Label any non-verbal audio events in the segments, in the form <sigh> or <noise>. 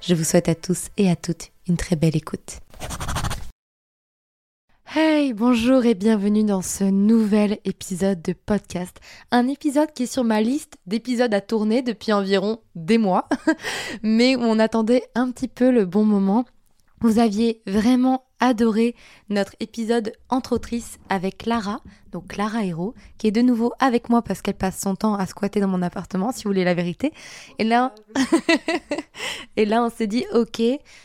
Je vous souhaite à tous et à toutes une très belle écoute. Hey, bonjour et bienvenue dans ce nouvel épisode de podcast. Un épisode qui est sur ma liste d'épisodes à tourner depuis environ des mois, <laughs> mais où on attendait un petit peu le bon moment. Vous aviez vraiment adoré notre épisode entre autrices avec Clara, donc Clara Héros, qui est de nouveau avec moi parce qu'elle passe son temps à squatter dans mon appartement, si vous voulez la vérité. Et là, <laughs> et là on s'est dit, ok,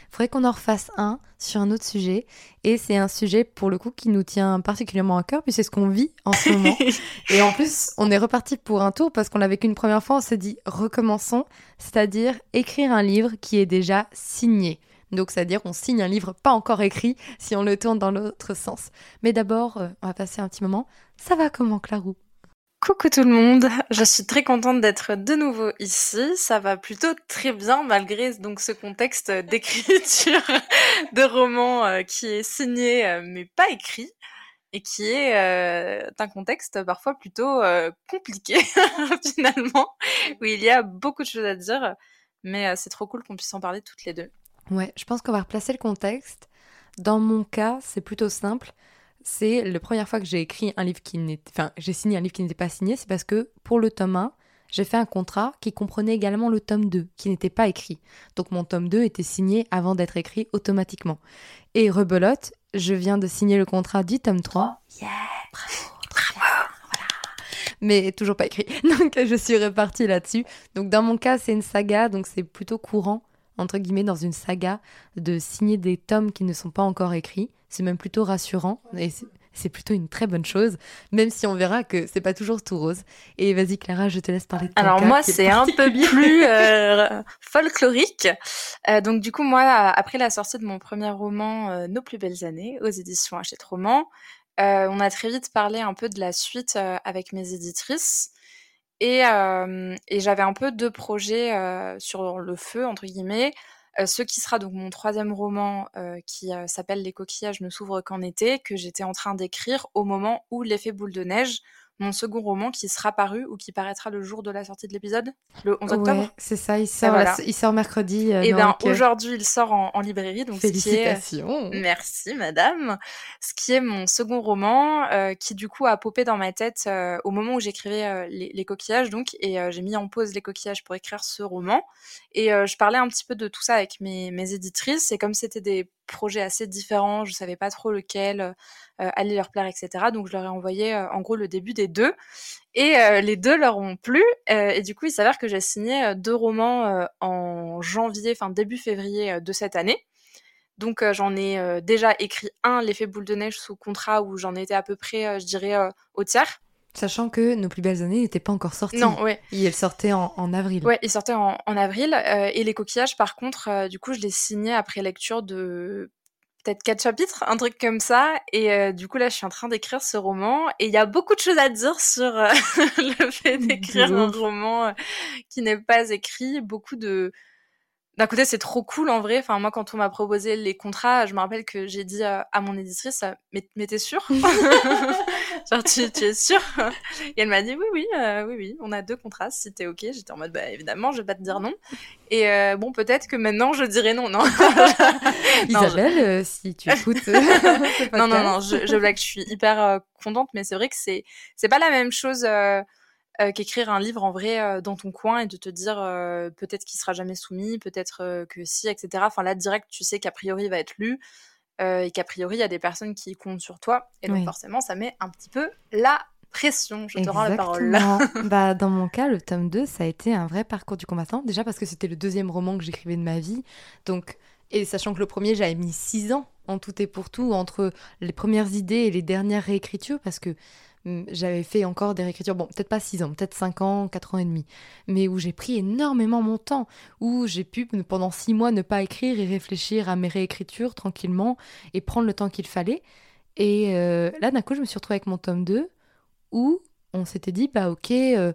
faudrait qu'on en refasse un sur un autre sujet. Et c'est un sujet pour le coup qui nous tient particulièrement à cœur, puis c'est ce qu'on vit en ce moment. <laughs> et en plus, on est reparti pour un tour parce qu'on l'a vécu une première fois, on s'est dit, recommençons, c'est-à-dire écrire un livre qui est déjà signé. Donc, c'est-à-dire qu'on signe un livre pas encore écrit si on le tourne dans l'autre sens. Mais d'abord, euh, on va passer un petit moment. Ça va comment, Clarou? Coucou tout le monde, je suis très contente d'être de nouveau ici. Ça va plutôt très bien malgré donc ce contexte <laughs> d'écriture de roman euh, qui est signé euh, mais pas écrit et qui est un contexte parfois plutôt compliqué <laughs> finalement où il y a beaucoup de choses à dire mais c'est trop cool qu'on puisse en parler toutes les deux. Ouais, je pense qu'on va replacer le contexte. Dans mon cas, c'est plutôt simple. C'est la première fois que j'ai écrit un livre qui n'était. Enfin, j'ai signé un livre qui n'était pas signé, c'est parce que pour le tome 1, j'ai fait un contrat qui comprenait également le tome 2, qui n'était pas écrit. Donc mon tome 2 était signé avant d'être écrit automatiquement. Et rebelote, je viens de signer le contrat du tome 3. Yeah, bravo, bravo. Voilà. Mais toujours pas écrit. <laughs> Donc je suis repartie là-dessus. Donc dans mon cas, c'est une saga, donc c'est plutôt courant entre guillemets, dans une saga, de signer des tomes qui ne sont pas encore écrits. C'est même plutôt rassurant et c'est plutôt une très bonne chose, même si on verra que c'est pas toujours tout rose. Et vas-y Clara, je te laisse parler de Alors moi, c'est un peu plus <laughs> euh, folklorique. Euh, donc du coup, moi, après la sortie de mon premier roman, euh, Nos plus belles années, aux éditions Hachette Roman, on a très vite parlé un peu de la suite avec mes éditrices. Et, j'avais un peu deux projets sur le feu, entre guillemets. ce qui sera donc mon troisième roman qui s'appelle Les coquillages ne s'ouvrent qu'en été, que j'étais en train d'écrire au moment où l'effet boule de neige mon second roman qui sera paru ou qui paraîtra le jour de la sortie de l'épisode, le 11 octobre. c'est ça, il sort, il sort mercredi. et eh bien aujourd'hui, il sort en, librairie. Donc Félicitations. Merci madame. Ce qui est mon second roman euh, qui du coup a popé dans ma tête euh, au moment où j'écrivais euh, les, coquillages donc et j'ai mis en pause les coquillages pour écrire ce roman et je parlais un petit peu de tout ça avec mes, mes éditrices et comme c'était des projets assez différents, je savais pas trop lequel euh, allait leur plaire, etc. Donc je leur ai envoyé euh, en gros le début des deux, et euh, les deux leur ont plu. et du coup, il s'avère que j'ai signé deux romans en janvier, enfin début février de cette année. Donc j'en ai déjà écrit un, l'effet boule de neige sous contrat, où j'en étais à peu près, je dirais, au tiers. Sachant que Nos plus belles années n'étaient pas encore sorties. Non, ouais. Et elles sortaient en, avril. Ouais, ils sortaient en, avril. Euh, et les coquillages, par contre, euh, du coup, je les signais après lecture de peut-être quatre chapitres, un truc comme ça. Et euh, du coup, là, je suis en train d'écrire ce roman. Et il y a beaucoup de choses à dire sur <laughs> le fait d'écrire un roman qui n'est pas écrit. Beaucoup de d'un côté, c'est trop cool en vrai. Enfin, moi, quand on m'a proposé les contrats, je me rappelle que j'ai dit à, mon éditrice, mais, mais t'es sûre? <laughs> <laughs> Genre, tu, es sûre? Et elle m'a dit, oui, oui, euh, oui, oui, on a deux contrats. Si t'es ok, j'étais en mode, bah évidemment, je vais pas te dire non. Et euh, bon, peut-être que maintenant, je dirais non, non. <laughs> Isabelle, euh, si tu écoutes. non, non, non, je, je blague, je suis hyper contente, mais c'est vrai que c'est c'est pas la même chose. Euh, qu'écrire un livre en vrai euh, dans ton coin et de te dire euh, peut-être qu'il sera jamais soumis, peut-être que si, etc. Enfin là, direct, tu sais qu'a priori il va être lu et qu'a priori il y a des personnes qui comptent sur toi. Et donc forcément, ça met un petit peu la pression. Je te rends la parole. <laughs> bah, dans mon cas, le tome 2, ça a été un vrai parcours du combattant. Déjà parce que c'était le deuxième roman que j'écrivais de ma vie. Donc, et sachant que le premier, j'avais mis six ans en tout et pour tout entre les premières idées et les dernières réécritures parce que j'avais fait encore des réécritures, bon, peut-être pas 6 ans, peut-être 5 ans, 4 ans et demi, mais où j'ai pris énormément mon temps, où j'ai pu pendant 6 mois ne pas écrire et réfléchir à mes réécritures tranquillement et prendre le temps qu'il fallait. Et euh, là, d'un coup, je me suis retrouvée avec mon tome 2, où on s'était dit, bah ok, euh,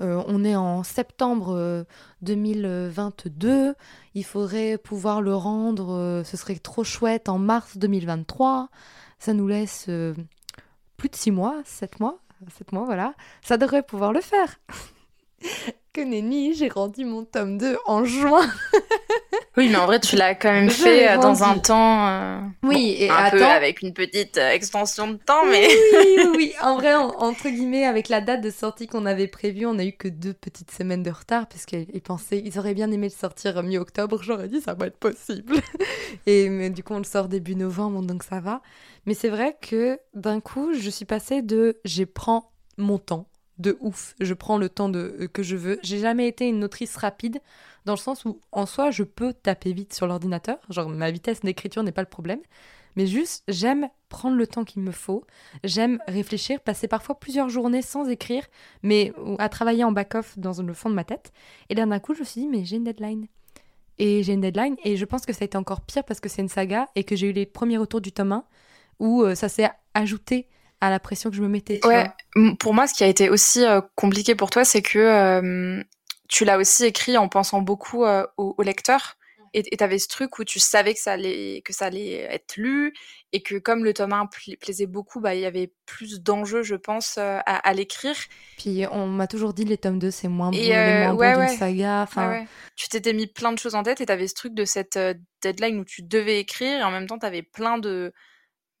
euh, on est en septembre 2022, il faudrait pouvoir le rendre, ce serait trop chouette en mars 2023. Ça nous laisse plus de 6 mois, 7 mois, 7 mois, voilà, ça devrait pouvoir le faire. Que nenni, j'ai rendu mon tome 2 en juin. <laughs> oui, mais en vrai, tu l'as quand même fait euh, dans un temps. Euh, oui, et un peu avec une petite euh, extension de temps, mais. oui, oui, oui. <laughs> En vrai, entre guillemets, avec la date de sortie qu'on avait prévue, on a eu que deux petites semaines de retard, parce qu'ils pensaient, ils auraient bien aimé le sortir mi-octobre. J'aurais dit, ça va être possible. <laughs> et mais, du coup, on le sort début novembre, donc ça va. Mais c'est vrai que d'un coup, je suis passée de je prends mon temps de ouf, je prends le temps de, euh, que je veux. J'ai jamais été une autrice rapide dans le sens où en soi, je peux taper vite sur l'ordinateur, genre ma vitesse d'écriture n'est pas le problème, mais juste j'aime prendre le temps qu'il me faut, j'aime réfléchir, passer parfois plusieurs journées sans écrire, mais à travailler en back-off dans le fond de ma tête. Et d'un coup, je me suis dit mais j'ai une deadline. Et j'ai une deadline et je pense que ça a été encore pire parce que c'est une saga et que j'ai eu les premiers retours du tome 1 où euh, ça s'est ajouté à la pression que je me mettais. ouais, pour moi, ce qui a été aussi euh, compliqué pour toi, c'est que euh, tu l'as aussi écrit en pensant beaucoup au, lecteur. Et tu avais ce truc où tu savais que ça allait, que ça allait être lu et que comme le tome 1 plaisait beaucoup, bah, il y avait plus d'enjeux, je pense, à, l'écrire. Puis on m'a toujours dit les tomes 2, c'est moins bon, les moins d'une saga. Enfin... Tu t'étais mis plein de choses en tête et tu avais ce truc de cette deadline où tu devais écrire et en même temps tu avais plein de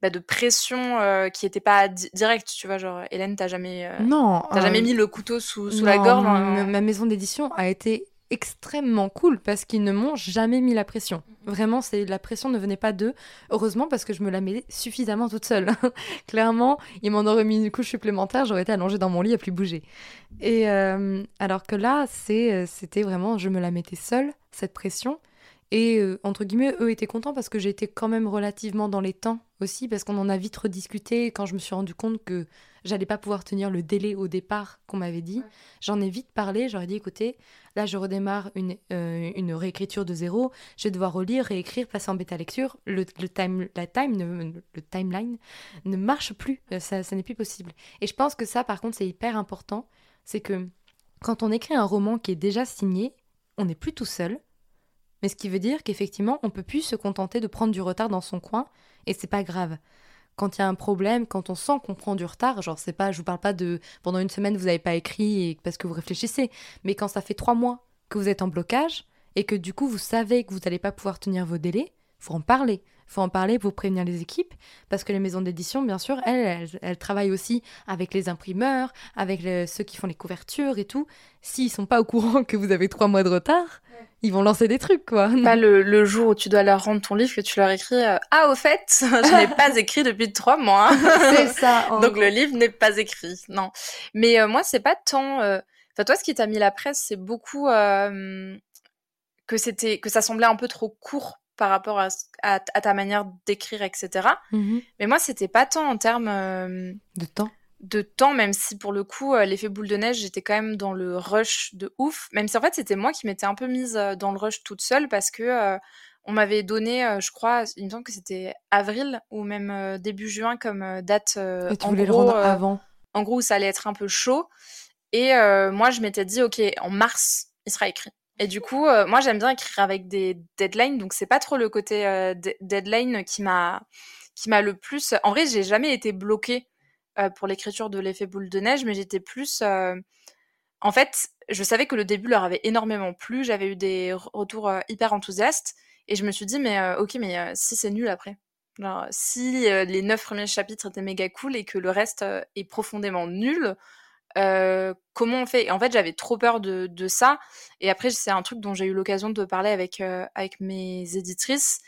bah, de pression euh, qui était pas directe, tu vois, genre Hélène, t'as jamais, euh, non, t'as jamais euh, mis le couteau sous, sous la gorge. Hein. Ma maison d'édition a été extrêmement cool parce qu'ils ne m'ont jamais mis la pression. Mm-hmm. Vraiment, c'est la pression ne venait pas d'eux. Heureusement parce que je me la mettais suffisamment toute seule. <laughs> Clairement, ils m'en auraient mis une couche supplémentaire, j'aurais été allongée dans mon lit à plus bouger. Et alors que là, c'est, c'était vraiment, je me la mettais seule cette pression. Et euh, entre guillemets, eux étaient contents parce que j'étais quand même relativement dans les temps aussi, parce qu'on en a vite rediscuté quand je me suis rendu compte que j'allais pas pouvoir tenir le délai au départ qu'on m'avait dit. J'en ai vite parlé, j'aurais dit écoutez, là je redémarre une, euh, une réécriture de zéro, je vais devoir relire, réécrire, passer en bêta lecture, le, le time, la time, le timeline ne marche plus, euh, ça, ça n'est plus possible. Et je pense que ça par contre c'est hyper important, c'est que quand on écrit un roman qui est déjà signé, on n'est plus tout seul mais ce qui veut dire qu'effectivement, on peut plus se contenter de prendre du retard dans son coin, et c'est pas grave. Quand il y a un problème, quand on sent qu'on prend du retard, genre c'est pas, je vous parle pas de pendant une semaine vous n'avez pas écrit parce que vous réfléchissez, mais quand ça fait trois mois que vous êtes en blocage et que du coup vous savez que vous n'allez pas pouvoir tenir vos délais, faut en parler. Faut en parler pour prévenir les équipes, parce que les maisons d'édition, bien sûr, elles, elles, travaillent aussi avec les imprimeurs, avec ceux qui font les couvertures et tout. S'ils sont pas au courant que vous avez trois mois de retard, ils vont lancer des trucs, quoi. Pas le, jour où tu dois leur rendre ton livre que tu leur écris euh, Ah, au fait, <laughs> je n'ai pas écrit depuis trois mois. <laughs> c'est ça. Donc le livre n'est pas écrit. Non. Mais euh, moi, c'est pas tant. Euh, enfin, toi, ce qui t'a mis la presse, c'est beaucoup que c'était que ça semblait un peu trop court par rapport à, ta manière d'écrire, etc. Mm-hmm. Mais moi, c'était pas tant en termes de temps de temps, même si pour le coup, euh, l'effet boule de neige, j'étais quand même dans le rush de ouf. Même si en fait, c'était moi qui m'étais un peu mise euh, dans le rush toute seule parce que euh, on m'avait donné, je crois, il me semble que c'était avril ou même début juin comme date. Et tu voulais le rendre avant En gros, ça allait être un peu chaud. Et moi, je m'étais dit, ok, en mars, il sera écrit. Et du coup, moi, j'aime bien écrire avec des deadlines, donc c'est pas trop le côté deadline qui m'a qui m'a le plus. En vrai, j'ai jamais été bloquée euh, pour l'écriture de l'effet boule de neige, mais j'étais plus. Euh, en fait, je savais que le début leur avait énormément plu, j'avais eu des retours euh, hyper enthousiastes, et je me suis dit, mais ok, mais si c'est nul après si les neuf premiers chapitres étaient méga cool et que le reste est profondément nul, comment on fait? En fait, j'avais trop peur de, de, ça. Et après, c'est un truc dont j'ai eu l'occasion de parler avec, avec mes éditrices.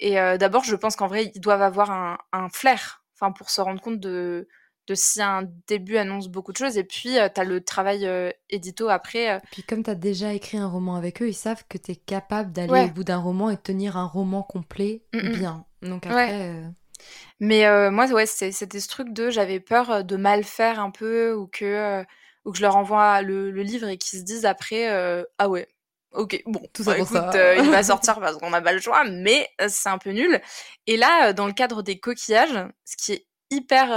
Et d'abord, je pense qu'en vrai, ils doivent avoir un, un flair enfin, pour se rendre compte de, de si un début annonce beaucoup de choses et puis tu as le travail édito après. Puis comme tu as déjà écrit un roman avec eux, ils savent que tu es capable d'aller au bout d'un roman et de tenir un roman complet bien. Donc après Mais euh, moi, ouais, c'était ce truc de j'avais peur de mal faire un peu ou que, ou que je leur envoie le, le livre et qu'ils se disent après ah ouais, ok, bon, tout ça bah, écoute, il va <laughs> sortir parce qu'on n'a pas le choix, mais c'est un peu nul. Et là, dans le cadre des coquillages, ce qui est hyper.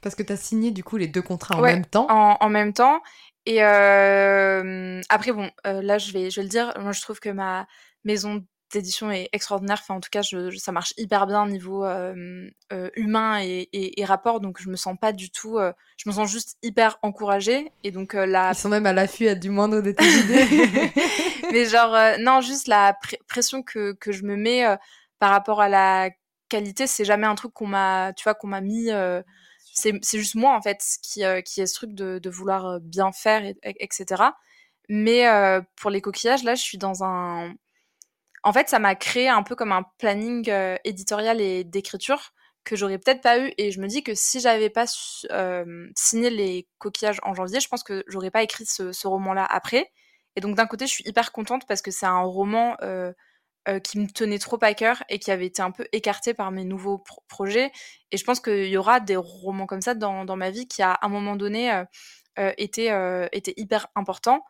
Parce que tu as signé du coup les deux contrats en même temps. En, en même temps. Et euh, après, bon, euh, là, je vais, je vais le dire. Moi, je trouve que ma maison d'édition est extraordinaire. Enfin, en tout cas, je, ça marche hyper bien au niveau euh, humain et, et, rapport. Donc, je me sens pas du tout. je me sens juste hyper encouragée. Et donc, là. Ils sont même à l'affût du moindre de tes idées. <laughs> Mais genre, non, juste la pression que, que je me mets par rapport à la qualité, c'est jamais un truc qu'on m'a, tu vois, qu'on m'a mis c'est juste moi en fait qui euh, qui est ce truc de, de vouloir euh, bien faire et, etc mais euh, pour les coquillages là je suis dans un en fait ça m'a créé un peu comme un planning éditorial et d'écriture que j'aurais peut-être pas eu et je me dis que si j'avais pas signé les coquillages en janvier je pense que j'aurais pas écrit ce, ce roman là après et donc d'un côté je suis hyper contente parce que c'est un roman euh, qui me tenait trop à cœur et qui avait été un peu écarté par mes nouveaux projets. Et je pense qu'il y aura des romans comme ça dans, ma vie qui, à un moment donné, euh, euh étaient, euh, hyper importants.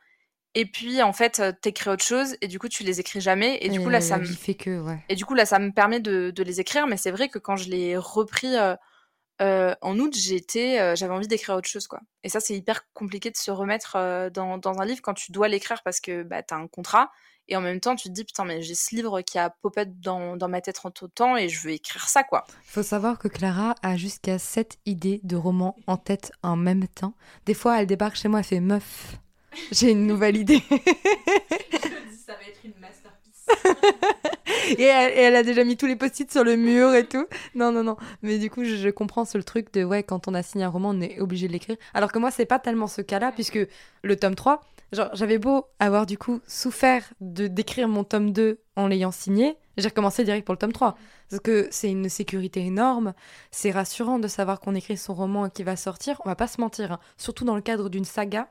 Et puis, en fait, t'écris autre chose et du coup, tu les écris jamais. Et du coup, là, ça me. fait que, ouais. Et du coup, là, ça me permet de, de les écrire. Mais c'est vrai que quand je l'ai repris. en août, j'étais, j'avais envie d'écrire autre chose, quoi. Et ça, c'est hyper compliqué de se remettre dans, dans, un livre quand tu dois l'écrire parce que bah, t'as un contrat et en même temps, tu te dis, putain, mais j'ai ce livre qui a popé dans, dans ma tête en tout temps et je veux écrire ça, quoi. Faut savoir que Clara a jusqu'à 7 idées de romans en tête en même temps. Des fois, elle débarque chez moi, elle fait meuf. J'ai une nouvelle idée. <laughs> ça va être une masterpiece. et, elle, a déjà mis tous les post-it sur le mur et tout. Non, non, non. Mais du coup, je, comprends ce truc de, ouais, quand on a signé un roman, on est obligé de l'écrire. Alors que moi, c'est pas tellement ce cas-là, puisque le tome 3, Genre, j'avais beau avoir du coup souffert de d'écrire mon tome 2 en l'ayant signé, j'ai recommencé direct pour le tome 3. Parce que c'est une sécurité énorme, c'est rassurant de savoir qu'on écrit son roman et qu'il va sortir, on va pas se mentir, hein. surtout dans le cadre d'une saga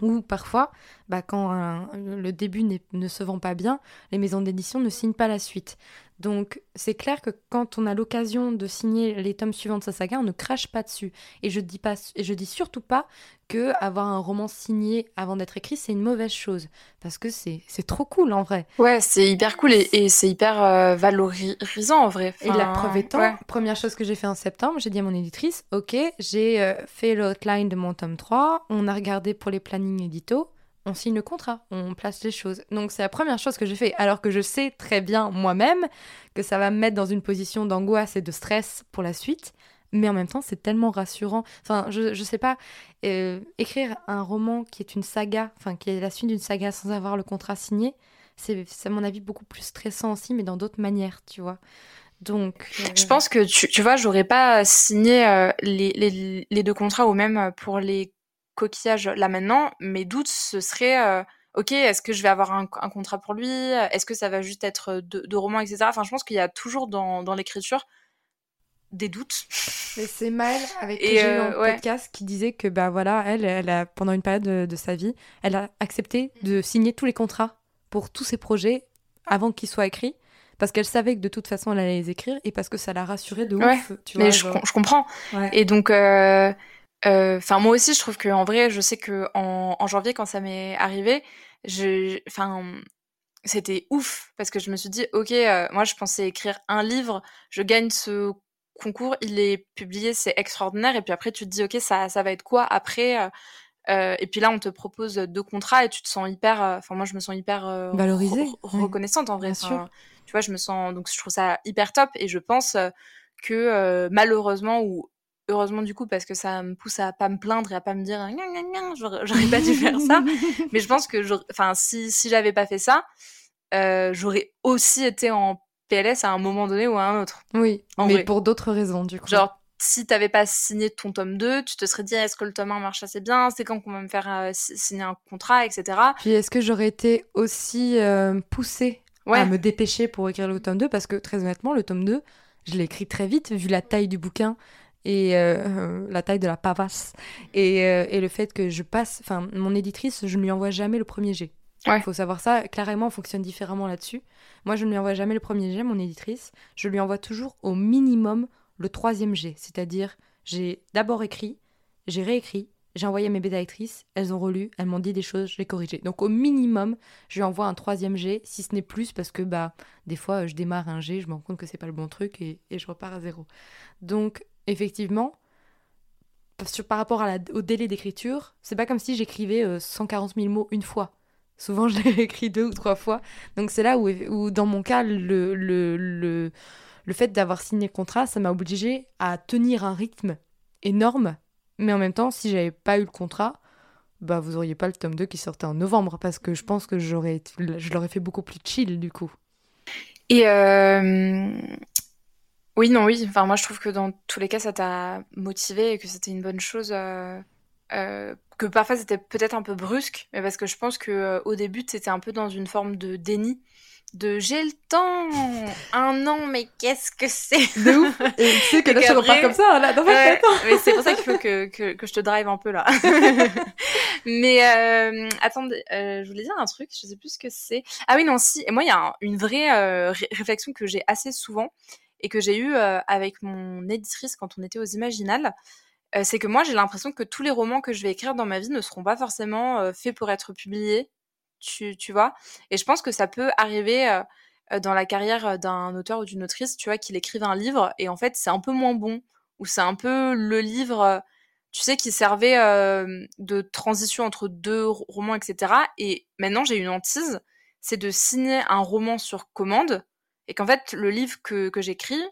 où parfois, bah, quand le début ne se vend pas bien, les maisons d'édition ne signent pas la suite. Donc c'est clair que quand on a l'occasion de signer les tomes suivants de sa saga, on ne crache pas dessus. Et je dis pas, et je dis surtout pas que avoir un roman signé avant d'être écrit, c'est une mauvaise chose. Parce que c'est trop cool en vrai. Ouais, c'est hyper cool et, c'est hyper euh, valorisant en vrai. et la preuve étant, première chose que j'ai fait en septembre, j'ai dit à mon éditrice, ok, j'ai euh, fait l'outline de mon tome 3, on a regardé pour les plannings édito, on signe le contrat, on place les choses. Donc c'est la première chose que j'ai fait, alors que je sais très bien moi-même que ça va me mettre dans une position d'angoisse et de stress pour la suite. Mais en même temps, c'est tellement rassurant. Enfin, je, je sais pas, euh, écrire un roman qui est une saga, enfin, qui est la suite d'une saga sans avoir le contrat signé, c'est, à mon avis, beaucoup plus stressant aussi, mais dans d'autres manières, tu vois. Donc, euh, Je pense que, tu, tu vois, j'aurais pas signé euh, les, les, les, deux contrats, ou même pour les coquillage là maintenant, mes doutes, ce serait euh, ok, est-ce que je vais avoir un, contrat pour lui? Est-ce que ça va juste être de, romans, etc. Enfin, je pense qu'il y a toujours dans, dans l'écriture des doutes. Mais c'est mal avec qui j'ai eu podcast qui disait que bah voilà, elle, elle a pendant une période de, sa vie, elle a accepté de signer tous les contrats pour tous ses projets avant qu'ils soient écrits parce qu'elle savait que de toute façon elle allait les écrire et parce que ça l'a rassurée de ouf. Tu mais je, je, comprends. Et donc euh, euh, enfin, moi aussi, je trouve que en vrai, je sais que en, en janvier, quand ça m'est arrivé, je, enfin, c'était ouf parce que je me suis dit, ok, euh, moi, je pensais écrire un livre, je gagne ce concours, il est publié, c'est extraordinaire, et puis après, tu te dis, ok, ça, ça va être quoi après euh, et puis là, on te propose deux contrats et tu te sens hyper. Enfin, moi, je me sens hyper valorisée, reconnaissante en vrai. Bien sûr. Tu vois, je me sens donc je trouve ça hyper top et je pense que malheureusement ou heureusement du coup parce que ça me pousse à pas me plaindre et à pas me dire j'aurais pas dû faire ça. <laughs> Mais je pense que enfin si si j'avais pas fait ça euh, j'aurais aussi été en PLS à un moment donné ou à un autre. Oui mais pour d'autres raisons du coup. Genre si t'avais pas signé ton tome 2 tu te serais dit est-ce que le tome 1 marche assez bien? C'est quand qu'on va me faire euh, signer un contrat etc puis est-ce que j'aurais été aussi euh, poussée à me dépêcher pour écrire le tome 2 parce que très honnêtement le tome 2 je l'ai écrit très vite vu la taille du bouquin et euh, la taille de la pavasse. Et, euh, et, le fait que je passe enfin mon éditrice je ne lui envoie jamais le premier jet. Il faut savoir ça clairement on fonctionne différemment là-dessus. Moi je ne lui envoie jamais le premier jet mon éditrice. Je lui envoie toujours au minimum le troisième G, c'est-à-dire j'ai d'abord écrit, j'ai réécrit, j'ai envoyé mes bêta-actrices, elles ont relu, elles m'ont dit des choses, je l'ai corrigé. Donc au minimum, je lui envoie un troisième G, si ce n'est plus, parce que bah des fois je démarre un G, je me rends compte que c'est pas le bon truc et, je repars à zéro. Donc effectivement, par rapport au délai d'écriture, c'est pas comme si j'écrivais 140 euh, 000 mots une fois. Souvent, <laughs> je l'ai écrit deux ou trois fois. Donc c'est là où, où, dans mon cas, le, le, le, le fait d'avoir signé le contrat, ça m'a obligé à tenir un rythme énorme mais en même temps, si j'avais pas eu le contrat, bah vous auriez pas le tome 2 qui sortait en novembre parce que je pense que j'aurais je l'aurais fait beaucoup plus chill du coup. Et euh... oui non oui, enfin moi je trouve que dans tous les cas ça t'a motivé et que c'était une bonne chose euh... Euh... que parfois c'était peut-être un peu brusque mais parce que je pense que euh, au début c'était un peu dans une forme de déni de j'ai le temps un an mais qu'est-ce que c'est? De ouf. Et tu sais que là je repars comme ça là. Dans ma tête mais c'est pour ça qu'il faut que, que, que, je te drive un peu là. <laughs> Mais attendez je voulais dire un truc je sais plus ce que c'est. Ah oui non si. Et moi il y a une vraie réflexion que j'ai assez souvent et que j'ai eu euh, avec mon éditrice quand on était aux Imaginales euh, c'est que moi j'ai l'impression que tous les romans que je vais écrire dans ma vie ne seront pas forcément faits pour être publiés tu, tu vois? Et je pense que ça peut arriver euh, euh, dans la carrière euh, d'un auteur ou d'une autrice, tu vois, qu'il écrive un livre et en fait c'est un peu moins bon, ou c'est un peu le livre, tu sais, qui servait de transition entre deux romans, etc. Et maintenant j'ai une hantise, c'est de signer un roman sur commande et qu'en fait le livre que, que j'écris,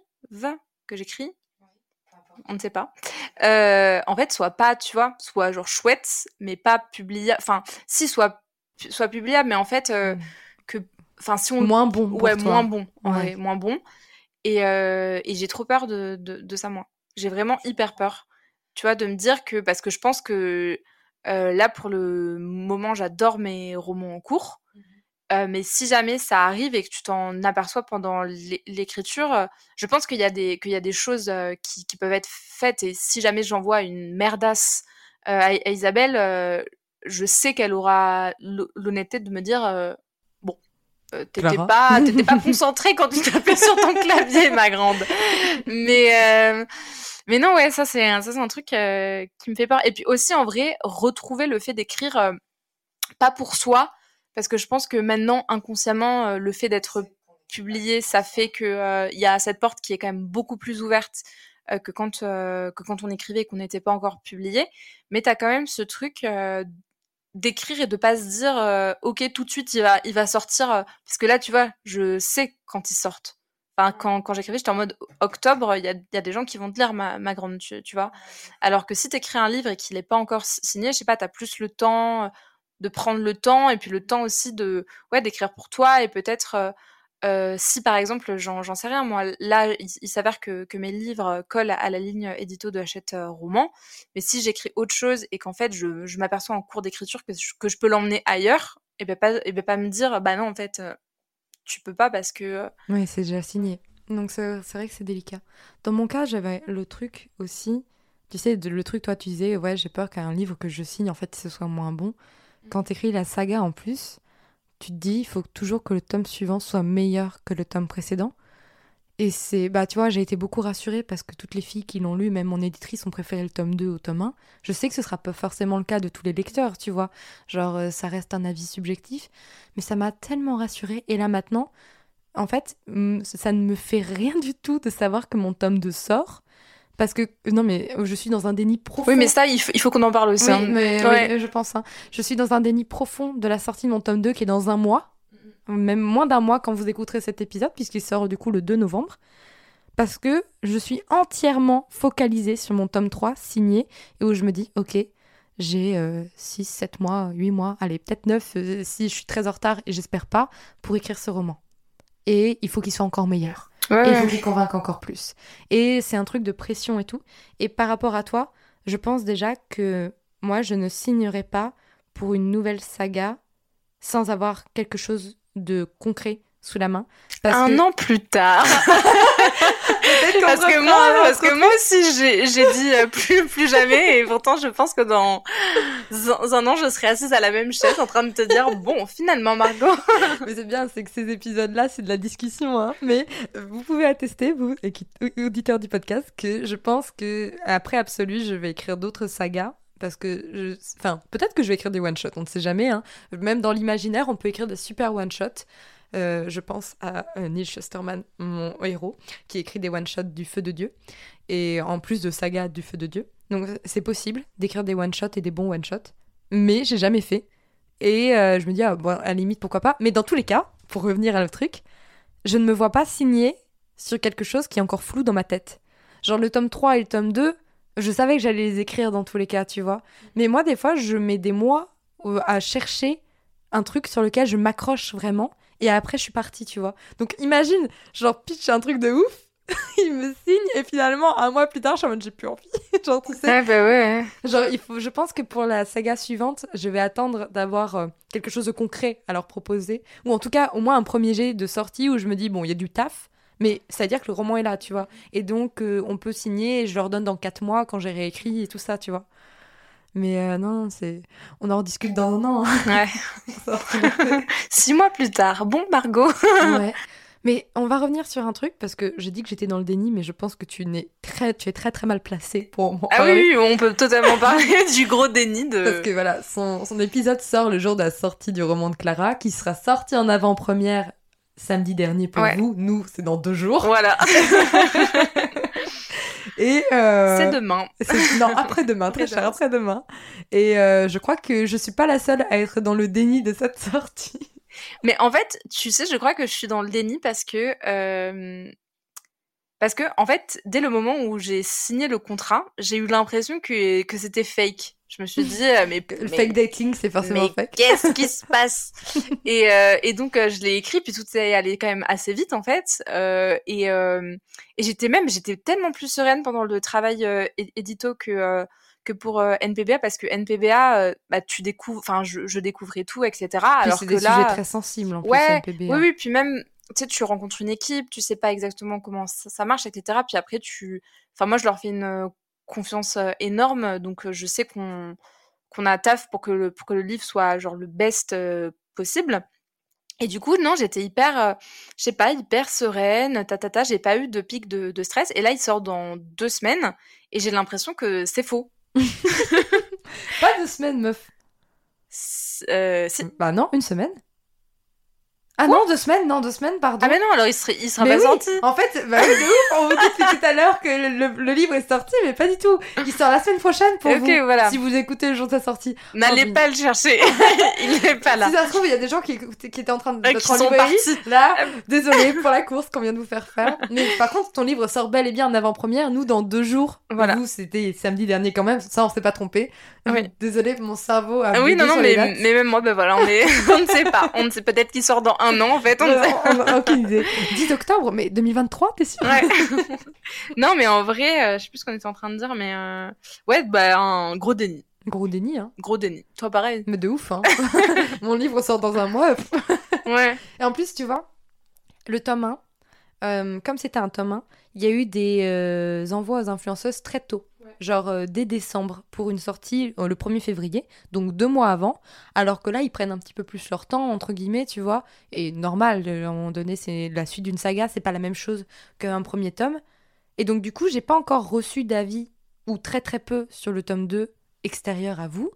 que j'écris, on ne sait pas, euh, en fait soit pas, tu vois, soit genre chouette, mais pas publié, enfin si soit soit publiable, mais en fait, euh, mm. que, enfin, si on moins bon, ouais, moins bon, ouais. moins bon. Et, euh, et j'ai trop peur de, de, de ça moi. J'ai vraiment hyper peur, tu vois, de me dire que parce que je pense que là pour le moment, j'adore mes romans en cours. Mm-hmm. Euh, mais si jamais ça arrive et que tu t'en aperçois pendant l'écriture, euh, je pense qu'il y a des qu'il y a des choses euh, qui, qui, peuvent être faites. Et si jamais j'envoie une merdasse à, à, Isabelle, je sais qu'elle aura l'honnêteté de me dire bon euh, t'étais pas t'étais pas <laughs> concentrée quand tu tapais sur ton clavier ma grande. Mais euh, mais non ouais ça c'est ça c'est un truc qui me fait peur. Et puis aussi en vrai retrouver le fait d'écrire pas pour soi parce que je pense que maintenant inconsciemment le fait d'être publié ça fait que il y a cette porte qui est quand même beaucoup plus ouverte que quand que quand on écrivait et qu'on n'était pas encore publié. Mais tu as quand même ce truc d'écrire et de pas se dire euh, ok tout de suite il va il va sortir euh, parce que là tu vois je sais quand ils sortent. Quand quand j'écrivais j'étais en mode octobre il y a, y a des gens qui vont te lire ma, ma grande tu, tu vois. Alors que si t'écris un livre et qu'il est pas encore signé je sais pas t'as plus le temps euh, de prendre le temps et puis le temps aussi de ouais d'écrire pour toi et peut-être euh, si par exemple, j'en sais rien, moi, là, il, s'avère que, que, mes livres collent à la ligne édito de Hachette euh, Roman, mais si j'écris autre chose et qu'en fait, je, je m'aperçois en cours d'écriture que, que je peux l'emmener ailleurs, et ben pas, et ben pas me dire, bah non, en fait, euh, tu peux pas parce que. Oui, c'est déjà signé. Donc c'est vrai que c'est délicat. Dans mon cas, j'avais le truc aussi, tu sais, le truc, toi, tu disais, ouais, j'ai peur qu'un livre que je signe, en fait, ce soit moins bon. Quand tu écris la saga en plus, tu te dis, il faut toujours que le tome suivant soit meilleur que le tome précédent. Et c'est, bah, tu vois, j'ai été beaucoup rassurée parce que toutes les filles qui l'ont lu, même mon éditrice, ont préféré le tome 2 au tome 1. Je sais que ce sera pas forcément le cas de tous les lecteurs, tu vois. Genre, euh, ça reste un avis subjectif. Mais ça m'a tellement rassurée. Et là, maintenant, en fait, ça ne me fait <laughs> rien du tout de savoir que mon tome 2 sort. Parce que, non, mais je suis dans un déni profond. Oui, mais ça, il faut, qu'on en parle aussi. Oui, hein. mais, je pense. Hein. Je suis dans un déni profond de la sortie de mon tome 2 qui est dans un mois. Même moins d'un mois quand vous écouterez cet épisode, puisqu'il sort du coup le 2 novembre. Parce que je suis entièrement focalisée sur mon tome 3 signé et où je me dis, ok, j'ai 6, 7 mois, 8 mois, allez, peut-être 9 euh, si je suis très en retard et j'espère pas, pour écrire ce roman. Et il faut qu'il soit encore meilleur et il faut qu'il convainque encore plus. Et c'est un truc de pression et tout. Et par rapport à toi, je pense déjà que moi, je ne signerai pas pour une nouvelle saga sans avoir quelque chose de concret sous la main. un an plus tard. <laughs> <laughs> parce que moi, parce que moi aussi, j'ai, dit euh, plus, plus jamais, et pourtant, je pense que dans un, an, je serai assise à la même chaise en train de te dire, bon, finalement, Margot. <laughs> mais c'est bien, c'est que ces épisodes-là, c'est de la discussion, hein. Mais vous pouvez attester, vous, auditeurs du podcast, que je pense que après Absolu, je vais écrire d'autres sagas parce que je... enfin peut-être que je vais écrire des one shots on ne sait jamais hein. même dans l'imaginaire on peut écrire des super one shots euh, je pense à euh, Neil Shusterman, mon héros, qui écrit des one-shots du feu de Dieu, et en plus de saga du feu de Dieu. Donc c'est possible d'écrire des one-shots et des bons one-shots, mais j'ai jamais fait. Et euh, je me dis, ah, bon, à la limite, pourquoi pas. Mais dans tous les cas, pour revenir à le truc, je ne me vois pas signer sur quelque chose qui est encore flou dans ma tête. Genre le tome 3 et le tome 2, je savais que j'allais les écrire dans tous les cas, tu vois. Mais moi, des fois, je mets des mois à chercher un truc sur lequel je m'accroche vraiment et après, je suis partie, tu vois. Donc imagine, genre, pitch un truc de ouf, <laughs> il me signe, et finalement, un mois plus tard, je suis en mode, j'ai plus envie. <laughs> genre, tu sais. Ah, bah ouais. Genre, il faut, je pense que pour la saga suivante, je vais attendre d'avoir euh, quelque chose de concret à leur proposer. Ou en tout cas, au moins un premier jet de sortie où je me dis, bon, il y a du taf. Mais c'est-à-dire que le roman est là, tu vois. Et donc, euh, on peut signer et je leur donne dans quatre mois quand j'ai réécrit et tout ça, tu vois. Mais euh, non, c'est. On en discute dans un an. Hein. Ouais. <laughs> <laughs> Six mois plus tard. Bon, Margot. <laughs> ouais. Mais on va revenir sur un truc parce que j'ai dit que j'étais dans le déni, mais je pense que tu, es très, tu es très très mal placé pour moi. Ah oui, on peut totalement parler du gros déni de. Parce que voilà, son, son épisode sort le jour de la sortie du roman de Clara, qui sera sorti en avant-première samedi dernier pour vous. Nous, c'est dans deux jours. Voilà. Et euh, c'est demain. <laughs> Non, après-demain, très cher, après-demain. Et euh, je crois que je suis pas la seule à être dans le déni de cette <laughs> sortie. Mais en fait, tu sais, je crois que je suis dans le déni parce que euh, parce que en fait, dès le moment où j'ai signé le contrat, j'ai eu l'impression que que c'était fake. Je me suis dit, euh, mais, <laughs> le fake dating, c'est forcément mais fake. Qu'est-ce qui <laughs> se passe? Et, euh, et donc euh, je l'ai écrit, puis tout est allé quand même assez vite en fait. Euh, et, et j'étais même, j'étais tellement plus sereine pendant le travail édito que que pour NPBA parce que NPBA, bah tu découvres, enfin je, je, découvrais tout, etc. Puis alors que des là, sujets très sensibles en ouais, plus NPBA. Oui, oui, puis même tu sais, tu rencontres une équipe, tu sais pas exactement comment ça, ça marche, etc. Puis après, tu, enfin moi je leur fais une confiance énorme. Donc, je sais qu'on qu'on a taf pour que, le, pour que le livre soit genre le best possible. Et du coup, non, j'étais hyper, je sais pas, hyper sereine, tatata, j'ai pas eu de pic de, de, stress. Et là, il sort dans deux semaines et j'ai l'impression que c'est faux. <laughs> pas deux semaines, meuf. Euh, bah non, une semaine. Ah non, deux semaines, non, deux semaines, pardon. Ah mais non, alors il, serait, il sera pas sorti. En fait, bah de ouf, on vous dit tout à l'heure que le, livre est sorti, mais pas du tout. Il sort la semaine prochaine pour vous, voilà. si vous écoutez le jour de sa sortie. N'allez pas le chercher, <laughs> il n'est pas là. Si ça se trouve, il y a des gens qui, qui étaient en train de euh, en librairie. Là, désolé pour la course qu'on vient de vous faire faire. <laughs> Mais par contre, ton livre sort bel et bien en avant-première, nous dans deux jours. Voilà. Vous, c'était samedi dernier quand même, ça on s'est pas trompé. Oui. Désolé, mon cerveau a. Oui, non, non, mais, mais même moi, ben voilà, on, est... <laughs> on ne sait pas. On ne sait peut-être qu'il sort dans un an en fait. On n'a aucune idée. <laughs> 10 octobre, mais 2023, t'es sûr? Ouais. <laughs> Non, mais en vrai, euh, je sais plus ce qu'on était en train de dire, mais euh... ouais, bah un gros déni. Gros déni, hein. Gros déni. Toi, pareil. Mais de ouf, hein. <laughs> Mon livre sort dans un mois. ouais. Et en plus, tu vois, le tome 1, euh, comme c'était un tome 1, il y a eu des euh, envois aux influenceuses très tôt genre euh, dès décembre, pour une sortie euh, le 1er février, donc deux mois avant, alors que là, ils prennent un petit peu plus leur temps, entre guillemets, tu vois, et normal, à un moment donné, c'est la suite d'une saga, c'est pas la même chose qu'un premier tome. Et donc, du coup, j'ai pas encore reçu d'avis, ou très très peu, sur le tome 2 extérieur à vous.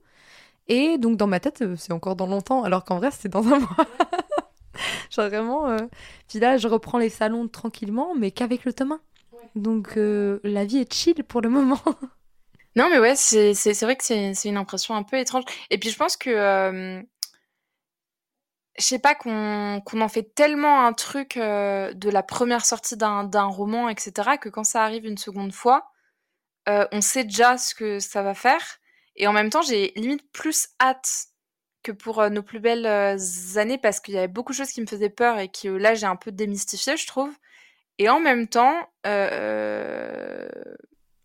Et donc, dans ma tête, euh, c'est encore dans longtemps, alors qu'en vrai, c'est dans un <laughs> mois. genre vraiment. Puis là, je reprends les salons tranquillement, mais qu'avec le tome 1. Donc euh, la vie est chill pour le moment. <laughs> non, mais ouais, c'est vrai que c'est une impression un peu étrange. Et puis je pense que. Euh, je sais pas qu'on en fait tellement un truc euh, de la première sortie d'un roman, etc., que quand ça arrive une seconde fois, on sait déjà ce que ça va faire. Et en même temps, j'ai limite plus hâte que pour nos plus belles années parce qu'il y avait beaucoup de choses qui me faisaient peur et que là, j'ai un peu démystifié, je trouve. Et en même temps, euh,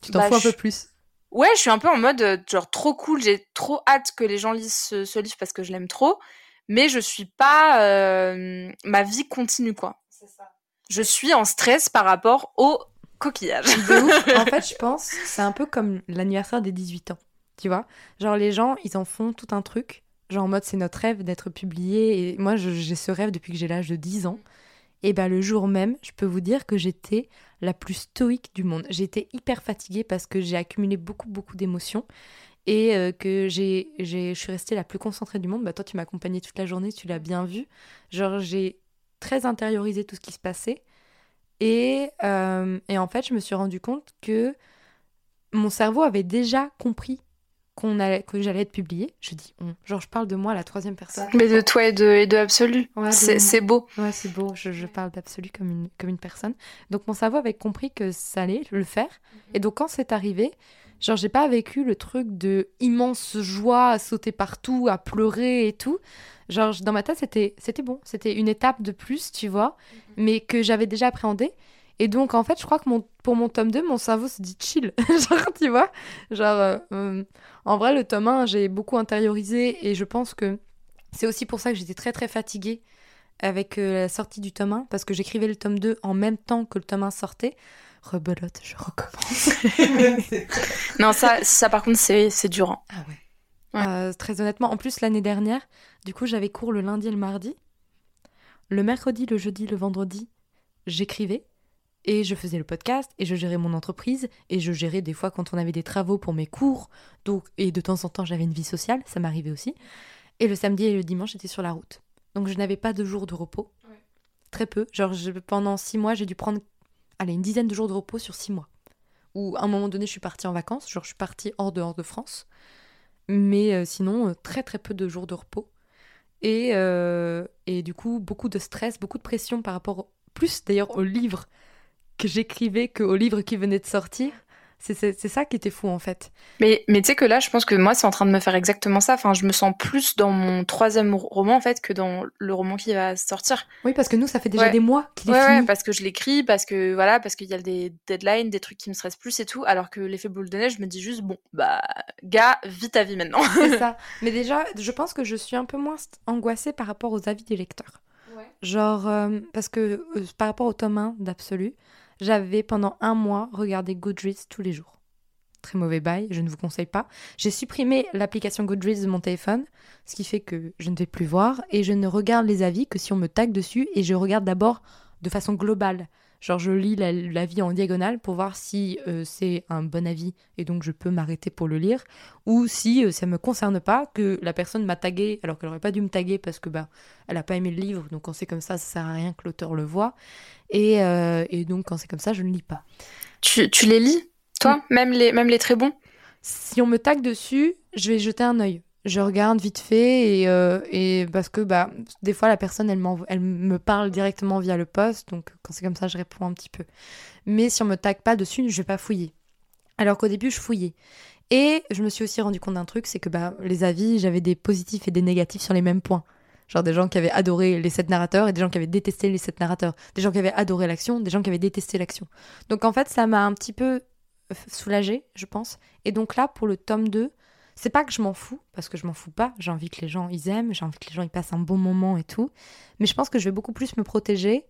tu t'en bah, fous un peu plus? Ouais, je suis un peu en mode euh, genre trop cool. J'ai trop hâte que les gens lisent ce, livre parce que je l'aime trop, mais je suis pas. Euh, ma vie continue quoi. C'est ça. Je suis en stress par rapport au coquillage. <laughs> en fait, je pense, c'est un peu comme l'anniversaire des 18 ans. Tu vois? Genre, les gens, ils en font tout un truc. Genre, en mode, c'est notre rêve d'être publié. Et moi, j'ai ce rêve depuis que j'ai l'âge de 10 ans. Et ben, le jour même, je peux vous dire que j'étais la plus stoïque du monde. J'étais hyper fatiguée parce que j'ai accumulé beaucoup, beaucoup d'émotions et euh, que j'ai, je suis restée la plus concentrée du monde. Bah, toi, tu m'as accompagnée toute la journée, tu l'as bien vu. Genre, j'ai très intériorisé tout ce qui se passait. Et, euh, et en fait, je me suis rendu compte que mon cerveau avait déjà compris qu'on allait, que j'allais être publiée. Je dis Genre, je parle de moi à la troisième personne. Mais de toi et de, et de Absolu. c'est, beau. Ouais, c'est beau. Je, je parle d'Absolu comme une, comme une personne. Donc, mon cerveau avait compris que ça allait le faire. Mhm. Et donc, quand c'est arrivé, Genre, j'ai pas vécu le truc de immense joie à sauter partout, à pleurer et tout. Genre, dans ma tête, c'était, bon. C'était une étape de plus, tu vois, mhm. mais que j'avais déjà appréhendé. Et donc, en fait, je crois que mon, pour mon tome 2, mon cerveau se dit chill. <laughs> genre, tu vois? Genre, euh, euh, en vrai, le tome 1, j'ai beaucoup intériorisé et je pense que c'est aussi pour ça que j'étais très, très fatiguée avec euh, la sortie du tome 1, parce que j'écrivais le tome 2 en même temps que le tome 1 sortait rebelote, je recommence. <laughs> non, ça, ça par contre, c'est, durant. Ah ouais. Euh, très honnêtement, en plus, l'année dernière, du coup, j'avais cours le lundi et le mardi. Le mercredi, le jeudi, le vendredi, j'écrivais et je faisais le podcast et je gérais mon entreprise et je gérais des fois quand on avait des travaux pour mes cours. Donc, et de temps en temps, j'avais une vie sociale, ça m'arrivait aussi. Et le samedi et le dimanche, j'étais sur la route. Donc, je n'avais pas de jours de repos. Très peu. Genre, pendant six mois, j'ai dû prendre allez, une dizaine de jours de repos sur six mois. Où à un moment donné, je suis partie en vacances, genre je suis partie hors dehors de France. Mais euh, sinon, euh, très très peu de jours de repos. Et, euh, et du coup, beaucoup de stress, beaucoup de pression par rapport, plus d'ailleurs au livre que j'écrivais qu'au livre qui venait de sortir. C'est ça qui était fou en fait. Mais, mais tu sais que là, je pense que moi, c'est en train de me faire exactement ça. Enfin, je me sens plus dans mon troisième roman en fait que dans le roman qui va sortir. Oui, parce que nous, ça fait déjà des mois qu'il est ouais, fini. Ouais, parce que je l'écris, parce que voilà, parce qu'il y a des deadlines, des trucs qui me stressent plus et tout. Alors que l'effet boule de neige, je me dis juste, bon, bah, gars, vite ta vie maintenant. c'est <laughs> ça. Mais déjà, je pense que je suis un peu moins angoissée par rapport aux avis des lecteurs. Ouais. Genre, euh, parce que euh, par rapport au tome 1 d'Absolu, j'avais pendant un mois regardé Goodreads tous les jours. Très mauvais bail, je ne vous conseille pas. J'ai supprimé l'application Goodreads de mon téléphone, ce qui fait que je ne vais plus voir et je ne regarde les avis que si on me tag dessus et je regarde d'abord de façon globale. Genre je lis l'avis en diagonale pour voir si euh, c'est un bon avis et donc je peux m'arrêter pour le lire. Ou si euh, ça ne me concerne pas que la personne m'a tagué alors qu'elle n'aurait pas dû me taguer parce que bah elle a pas aimé le livre. Donc quand c'est comme ça ça sert à rien que l'auteur le voit. Et, euh, et, donc quand c'est comme ça je ne lis pas. Tu, tu les lis toi? Même les même les très bons? Si on me tague dessus je vais jeter un œil je regarde vite fait et, euh, et, parce que bah, des fois la personne elle, elle me parle directement via le post donc quand c'est comme ça je réponds un petit peu. Mais si on me tag pas dessus je vais pas fouiller. Alors qu'au début je fouillais. Et je me suis aussi rendu compte d'un truc c'est que bah, les avis j'avais des positifs et des négatifs sur les mêmes points. Genre des gens qui avaient adoré les sept narrateurs et des gens qui avaient détesté les sept narrateurs. Des gens qui avaient adoré l'action des gens qui avaient détesté l'action. Donc en fait ça m'a un petit peu soulagée je pense. Et donc là pour le tome 2 c'est pas que je m'en fous, parce que je m'en fous pas. J'ai envie que les gens ils aiment, j'ai envie que les gens ils passent un bon moment et tout. Mais je pense que je vais beaucoup plus me protéger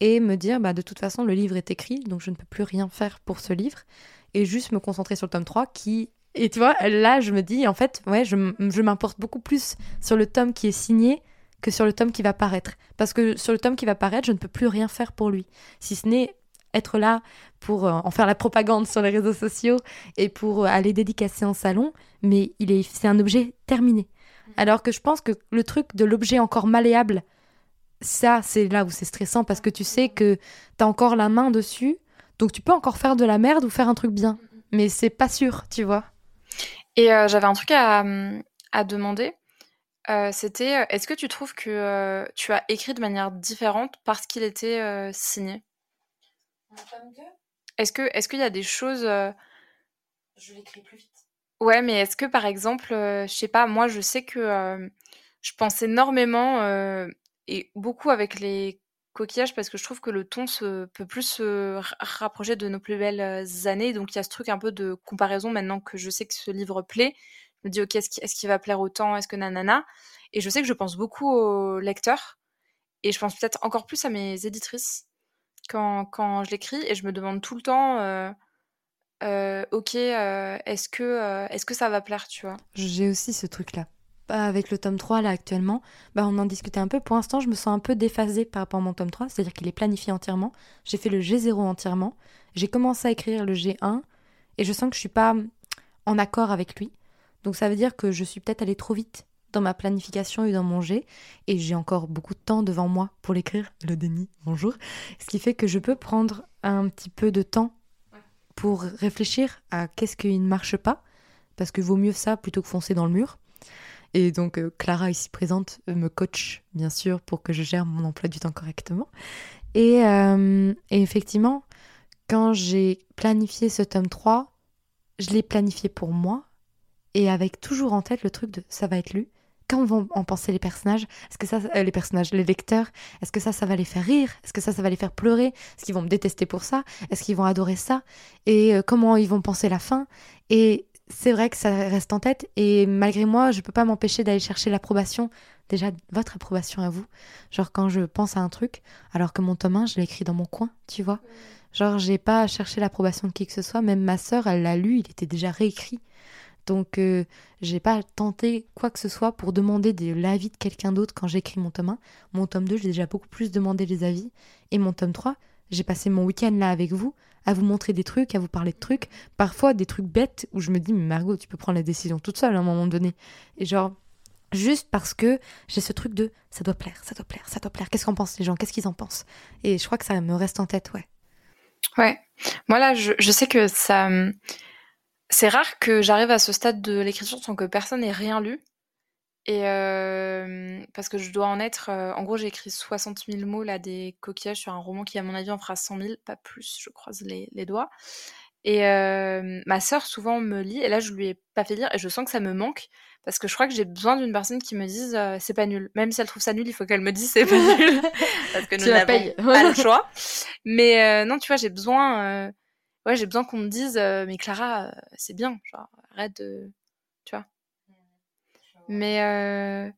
et me dire, bah, de toute façon, le livre est écrit, donc je ne peux plus rien faire pour ce livre. Et juste me concentrer sur le tome 3 qui. Et tu vois, là, je me dis, en fait, ouais, je, je m'importe beaucoup plus sur le tome qui est signé que sur le tome qui va paraître. Parce que sur le tome qui va paraître, je ne peux plus rien faire pour lui. Si ce n'est être là pour euh, en faire la propagande sur les réseaux sociaux et pour euh, aller dédicacer en salon, mais il est, c'est un objet terminé. Mm. Alors que je pense que le truc de l'objet encore malléable, ça, c'est là où c'est stressant parce que tu sais que tu as encore la main dessus, donc tu peux encore faire de la merde ou faire un truc bien, mm, mm. mais c'est pas sûr, tu vois. Et euh, j'avais un truc à, à demander. c'était est-ce que tu trouves que tu as écrit de manière différente parce qu'il était signé? Est-ce que est-ce qu'il y a des choses euh, Je l'écris plus vite. Ouais, mais est-ce que par exemple, euh, je sais pas, moi je sais que euh, je pense énormément et beaucoup avec les coquillages parce que je trouve que le ton se, peut plus se rapprocher de nos plus belles années. Donc il y a ce truc un peu de comparaison maintenant que je sais que ce livre plaît. Je me dis, ok, est-ce qu'il va plaire autant? Est-ce que nanana? Et je sais que je pense beaucoup aux lecteurs et je pense peut-être encore plus à mes éditrices quand, je l'écris et je me demande tout le temps, ok, est-ce que, est-ce que ça va plaire, tu vois? J'ai aussi ce truc-là. Bah, avec le tome 3 là actuellement, bah, on en discutait un peu. Pour l'instant, je me sens un peu déphasée par rapport à mon tome 3, c'est-à-dire qu'il est planifié entièrement. J'ai fait le G0 entièrement. J'ai commencé à écrire le G1 et je sens que je suis pas en accord avec lui. Donc ça veut dire que je suis peut-être allée trop vite dans ma planification et dans mon G et j'ai encore beaucoup de temps devant moi pour l'écrire, le déni, bonjour. Ce qui fait que je peux prendre un petit peu de temps pour réfléchir à qu'est-ce qui ne marche pas parce que vaut mieux ça plutôt que foncer dans le mur. Et donc euh, Clara ici présente euh, me coach bien sûr pour que je gère mon emploi du temps correctement. Et, euh, et effectivement, quand j'ai planifié ce tome 3, je l'ai planifié pour moi et avec toujours en tête le truc de ça va être lu. Quand vont en penser les personnages? Est-ce que ça, les personnages, les lecteurs, est-ce que ça, ça va les faire rire? Est-ce que ça, ça va les faire pleurer? Est-ce qu'ils vont me détester pour ça? Est-ce qu'ils vont adorer ça? Et comment ils vont penser la fin? Et c'est vrai que ça reste en tête et malgré moi, je peux pas m'empêcher d'aller chercher l'approbation, déjà votre approbation à vous. Genre quand je pense à un truc, alors que mon tome 1, je l'ai écrit dans mon coin, tu vois? Genre j'ai pas cherché l'approbation de qui que ce soit, même ma sœur, elle l'a lu, il était déjà réécrit. Donc euh, j'ai pas tenté quoi que ce soit pour demander de l'avis de quelqu'un d'autre quand j'écris mon tome 1. Mon tome 2, j'ai déjà beaucoup plus demandé les avis et mon tome 3, j'ai passé mon week-end là avec vous à vous montrer des trucs, à vous parler de trucs, parfois des trucs bêtes où je me dis, mais Margot, tu peux prendre la décision toute seule à un moment donné. Et genre, juste parce que j'ai ce truc de ça doit plaire, ça doit plaire, ça doit plaire. Qu'est-ce qu'en pensent les gens? Qu'est-ce qu'ils en pensent? Et je crois que ça me reste en tête, ouais. Ouais. Moi là, je sais que ça. C'est rare que j'arrive à ce stade de l'écriture sans que personne ait rien lu. Et parce que je dois en être, en gros, j'ai écrit 60 000 mots là des coquillages sur un roman qui, à mon avis, en fera 100 000, pas plus. Je croise les, doigts. Et ma sœur souvent me lit, et là je lui ai pas fait lire, et je sens que ça me manque parce que je crois que j'ai besoin d'une personne qui me dise c'est pas nul. Même si elle trouve ça nul, il faut qu'elle me dise c'est pas <laughs> nul parce que nous n'avons pas le choix. Mais non, tu vois, j'ai besoin, ouais, j'ai besoin qu'on me dise mais Clara, c'est bien, genre arrête de, tu vois. Mais euh,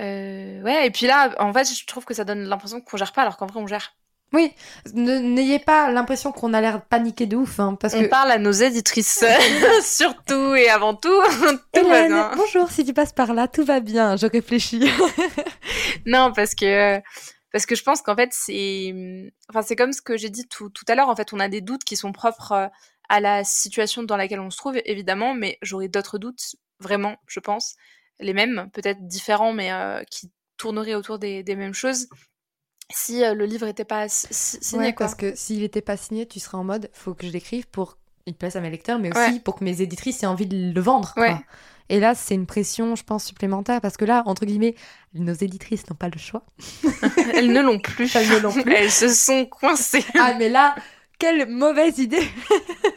euh, ouais, et puis là, en fait, je trouve que ça donne l'impression qu'on gère pas, alors qu'en vrai, on gère. Oui, n'ayez pas l'impression qu'on a l'air paniqué de ouf. Hein, parce on parle à nos éditrices, <laughs> surtout et avant tout. <laughs> tout va bien. Bonjour, si tu passes par là, tout va bien. Je réfléchis. non, parce que parce que je pense qu'en fait c'est, enfin c'est comme ce que j'ai dit tout, tout à l'heure. En fait, on a des doutes qui sont propres à la situation dans laquelle on se trouve, évidemment, mais j'aurais d'autres doutes, vraiment, je pense les mêmes, peut-être différents, mais euh, qui tourneraient autour des, mêmes choses si euh, le livre n'était pas signé. Parce que s'il n'était pas signé, tu serais en mode faut que je l'écrive pour une place à mes lecteurs, mais aussi pour que mes éditrices aient envie de le vendre. Et là, c'est une pression, je pense, supplémentaire, parce que là, entre guillemets, nos éditrices n'ont pas le choix. <laughs> Elles ne l'ont plus. Elles ne l'ont plus. Elles se sont coincées. Ah, mais là, quelle mauvaise idée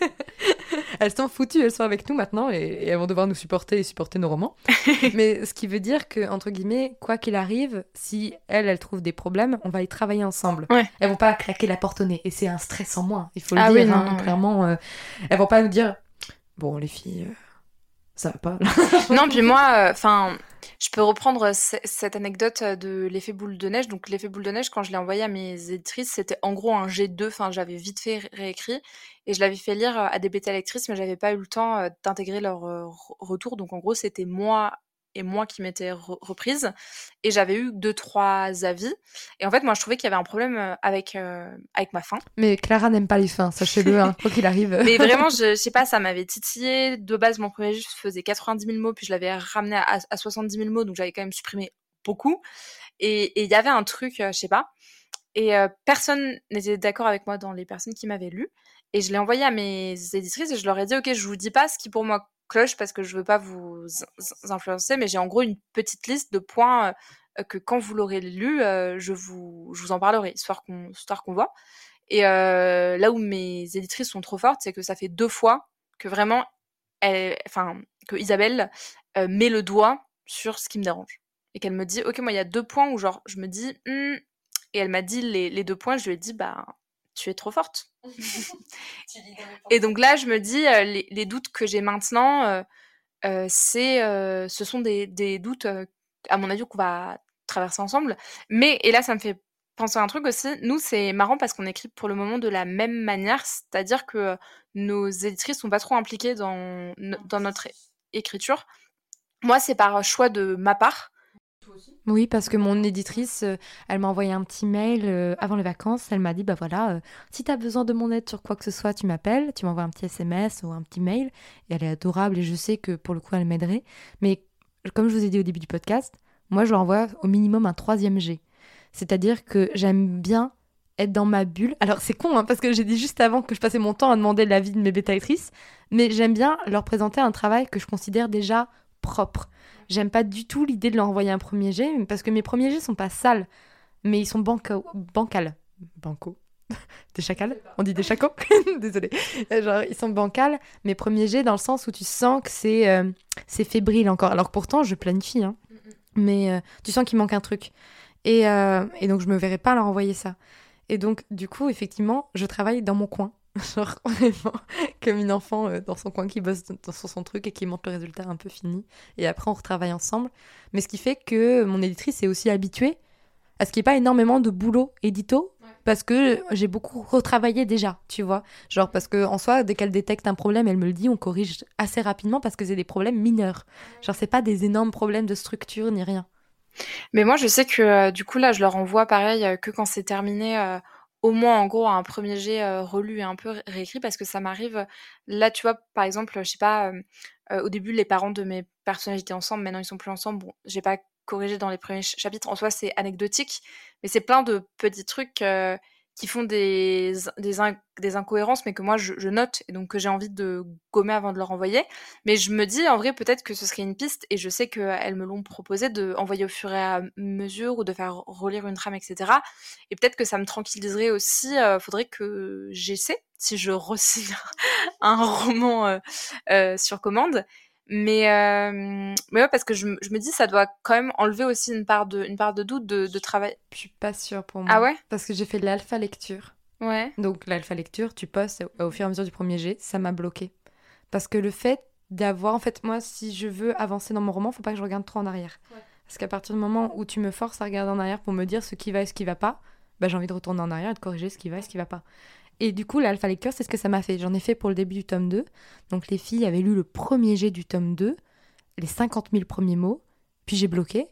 <laughs> <laughs> Elles sont foutues, elles sont avec nous maintenant et, elles vont devoir nous supporter et supporter nos romans. <laughs> Mais ce qui veut dire que, entre guillemets, quoi qu'il arrive, si elles, elles trouvent des problèmes, on va y travailler ensemble. Ouais. Elles vont pas claquer la porte au nez. Et c'est un stress en moins, il faut le ah dire. Hein, clairement, euh, elles vont pas nous dire Bon, les filles, euh, ça va pas. non, puis moi, euh, enfin. Je peux reprendre cette anecdote de l'effet boule de neige. Donc, l'effet boule de neige, quand je l'ai envoyé à mes éditrices, c'était en gros un G2. Enfin, j'avais vite fait réécrit et je l'avais fait lire à des bêta lectrices, mais j'avais pas eu le temps d'intégrer leur retour. Donc, en gros, c'était moi et moi qui m'étais reprise. Et j'avais eu deux, trois avis. Et en fait, moi, je trouvais qu'il y avait un problème avec, euh, avec ma fin. Mais Clara n'aime pas les fins, sachez-le, hein, quoi qu'il arrive. Mais vraiment, <laughs> je, je, sais pas, ça m'avait titillé. De base, mon premier livre faisait 90 000 mots, puis je l'avais ramené à, à 70 000 mots, donc j'avais quand même supprimé beaucoup. Et il y avait un truc, euh, je sais pas. Et personne n'était d'accord avec moi dans les personnes qui m'avaient lu. Et je l'ai envoyé à mes éditrices et je leur ai dit, OK, je vous dis pas ce qui pour moi parce que je veux pas vous influencer, mais j'ai en gros une petite liste de points euh, que quand vous l'aurez lu, euh, je, vous, je vous en parlerai, histoire qu'on qu'on voit. Et euh, là où mes éditrices sont trop fortes, c'est que ça fait deux fois que vraiment, enfin, que Isabelle met le doigt sur ce qui me dérange. Et qu'elle me dit, ok, moi, il y a deux points où genre, je me dis, «Hmm», et elle m'a dit les, les, deux points, je lui ai dit, bah, tu es trop forte. <laughs> <laughs> et donc là, je me dis, euh, les, doutes que j'ai maintenant, euh, euh, c'est, ce sont des, doutes, à mon avis, qu'on va traverser ensemble. Mais, et là, ça me fait penser à un truc aussi. Nous, c'est marrant parce qu'on écrit pour le moment de la même manière, c'est-à-dire que nos éditrices sont pas trop impliquées dans, dans notre écriture. Moi, c'est par choix de ma part. Oui, parce que mon éditrice, euh, elle m'a envoyé un petit mail euh, avant les vacances. Elle m'a dit, bah voilà, euh, si tu as besoin de mon aide sur quoi que ce soit, tu m'appelles, tu m'envoies un petit SMS ou un petit mail. Et elle est adorable et je sais que pour le coup, elle m'aiderait. Mais comme je vous ai dit au début du podcast, moi, je lui envoie au minimum un troisième G. C'est-à-dire que j'aime bien être dans ma bulle. Alors c'est con, hein, parce que j'ai dit juste avant que je passais mon temps à demander l'avis de mes bêta-actrices, mais j'aime bien leur présenter un travail que je considère déjà propre. J'aime pas du tout l'idée de leur envoyer un premier jet, parce que mes premiers jets sont pas sales, mais ils sont banco bancals. Banco. <laughs> des chacals On dit des chacos <laughs> Désolée. Genre, ils sont bancals. Mes premiers jets dans le sens où tu sens que c'est euh, fébrile encore. Alors pourtant, je planifie, hein. mais euh, tu sens qu'il manque un truc. Et, euh, et donc, je me verrais pas leur envoyer ça. Et donc, du coup, effectivement, je travaille dans mon coin. <laughs> Genre, vraiment, comme une enfant euh, dans son coin qui bosse sur son truc et qui montre le résultat un peu fini. Et après, on retravaille ensemble. Mais ce qui fait que mon éditrice est aussi habituée à ce qu'il n'y ait pas énormément de boulot édito. Parce que j'ai beaucoup retravaillé déjà, tu vois. Genre, parce que en soi, dès qu'elle détecte un problème, elle me le dit, on corrige assez rapidement parce que c'est des problèmes mineurs. Genre, c'est pas des énormes problèmes de structure ni rien. Mais moi, je sais que euh, du coup, là, je leur envoie pareil euh, que quand c'est terminé, au moins en gros un premier jet relu et un peu réécrit parce que ça m'arrive. Là, tu vois, par exemple, je sais pas, au début, les parents de mes personnages étaient ensemble, maintenant ils sont plus ensemble. Bon, j'ai pas corrigé dans les premiers chapitres. En soi, c'est anecdotique, mais c'est plein de petits trucs qui font des, des, incohérences, mais que moi je, note et donc que j'ai envie de gommer avant de leur envoyer. Mais je me dis en vrai peut-être que ce serait une piste et je sais qu'elles me l'ont proposé de envoyer au fur et à mesure ou de faire relire une trame, etc. Et peut-être que ça me tranquilliserait aussi. Euh, faudrait que j'essaie si je re-signe <laughs> un roman euh, euh, sur commande mais, euh, mais ouais, parce que je, je, me dis, ça doit quand même enlever aussi une part de, une part de doute de, de travail. Je suis pas sûre pour moi. Ah ouais? Parce que j'ai fait l'alpha lecture. Ouais. Donc l'alpha lecture, tu postes au fur et à mesure du premier jet, ça m'a bloqué. Parce que le fait d'avoir, en fait, moi, si je veux avancer dans mon roman, faut pas que je regarde trop en arrière. Parce qu'à partir du moment où tu me forces à regarder en arrière pour me dire ce qui va et ce qui va pas, bah, j'ai envie de retourner en arrière et de corriger ce qui va et ce qui va pas. Et du coup, l'alpha lecture, c'est ce que ça m'a fait. J'en ai fait pour le début du tome 2. Donc les filles avaient lu le premier jet du tome 2, les 50 000 premiers mots, puis j'ai bloqué,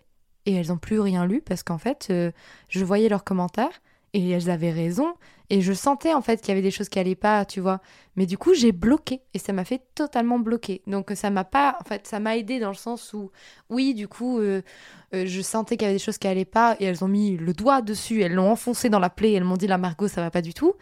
et elles n'ont plus rien lu parce qu'en fait, euh, je voyais leurs commentaires, et elles avaient raison, et je sentais en fait qu'il y avait des choses qui allaient pas, tu vois. Mais du coup, j'ai bloqué, et ça m'a fait totalement bloquer. Donc ça m'a pas, en fait, ça m'a aidé dans le sens où, oui, du coup, euh, euh, je sentais qu'il y avait des choses qui allaient pas, et elles ont mis le doigt dessus, elles l'ont enfoncé dans la plaie, elles m'ont dit, la Margot, ça va pas du tout.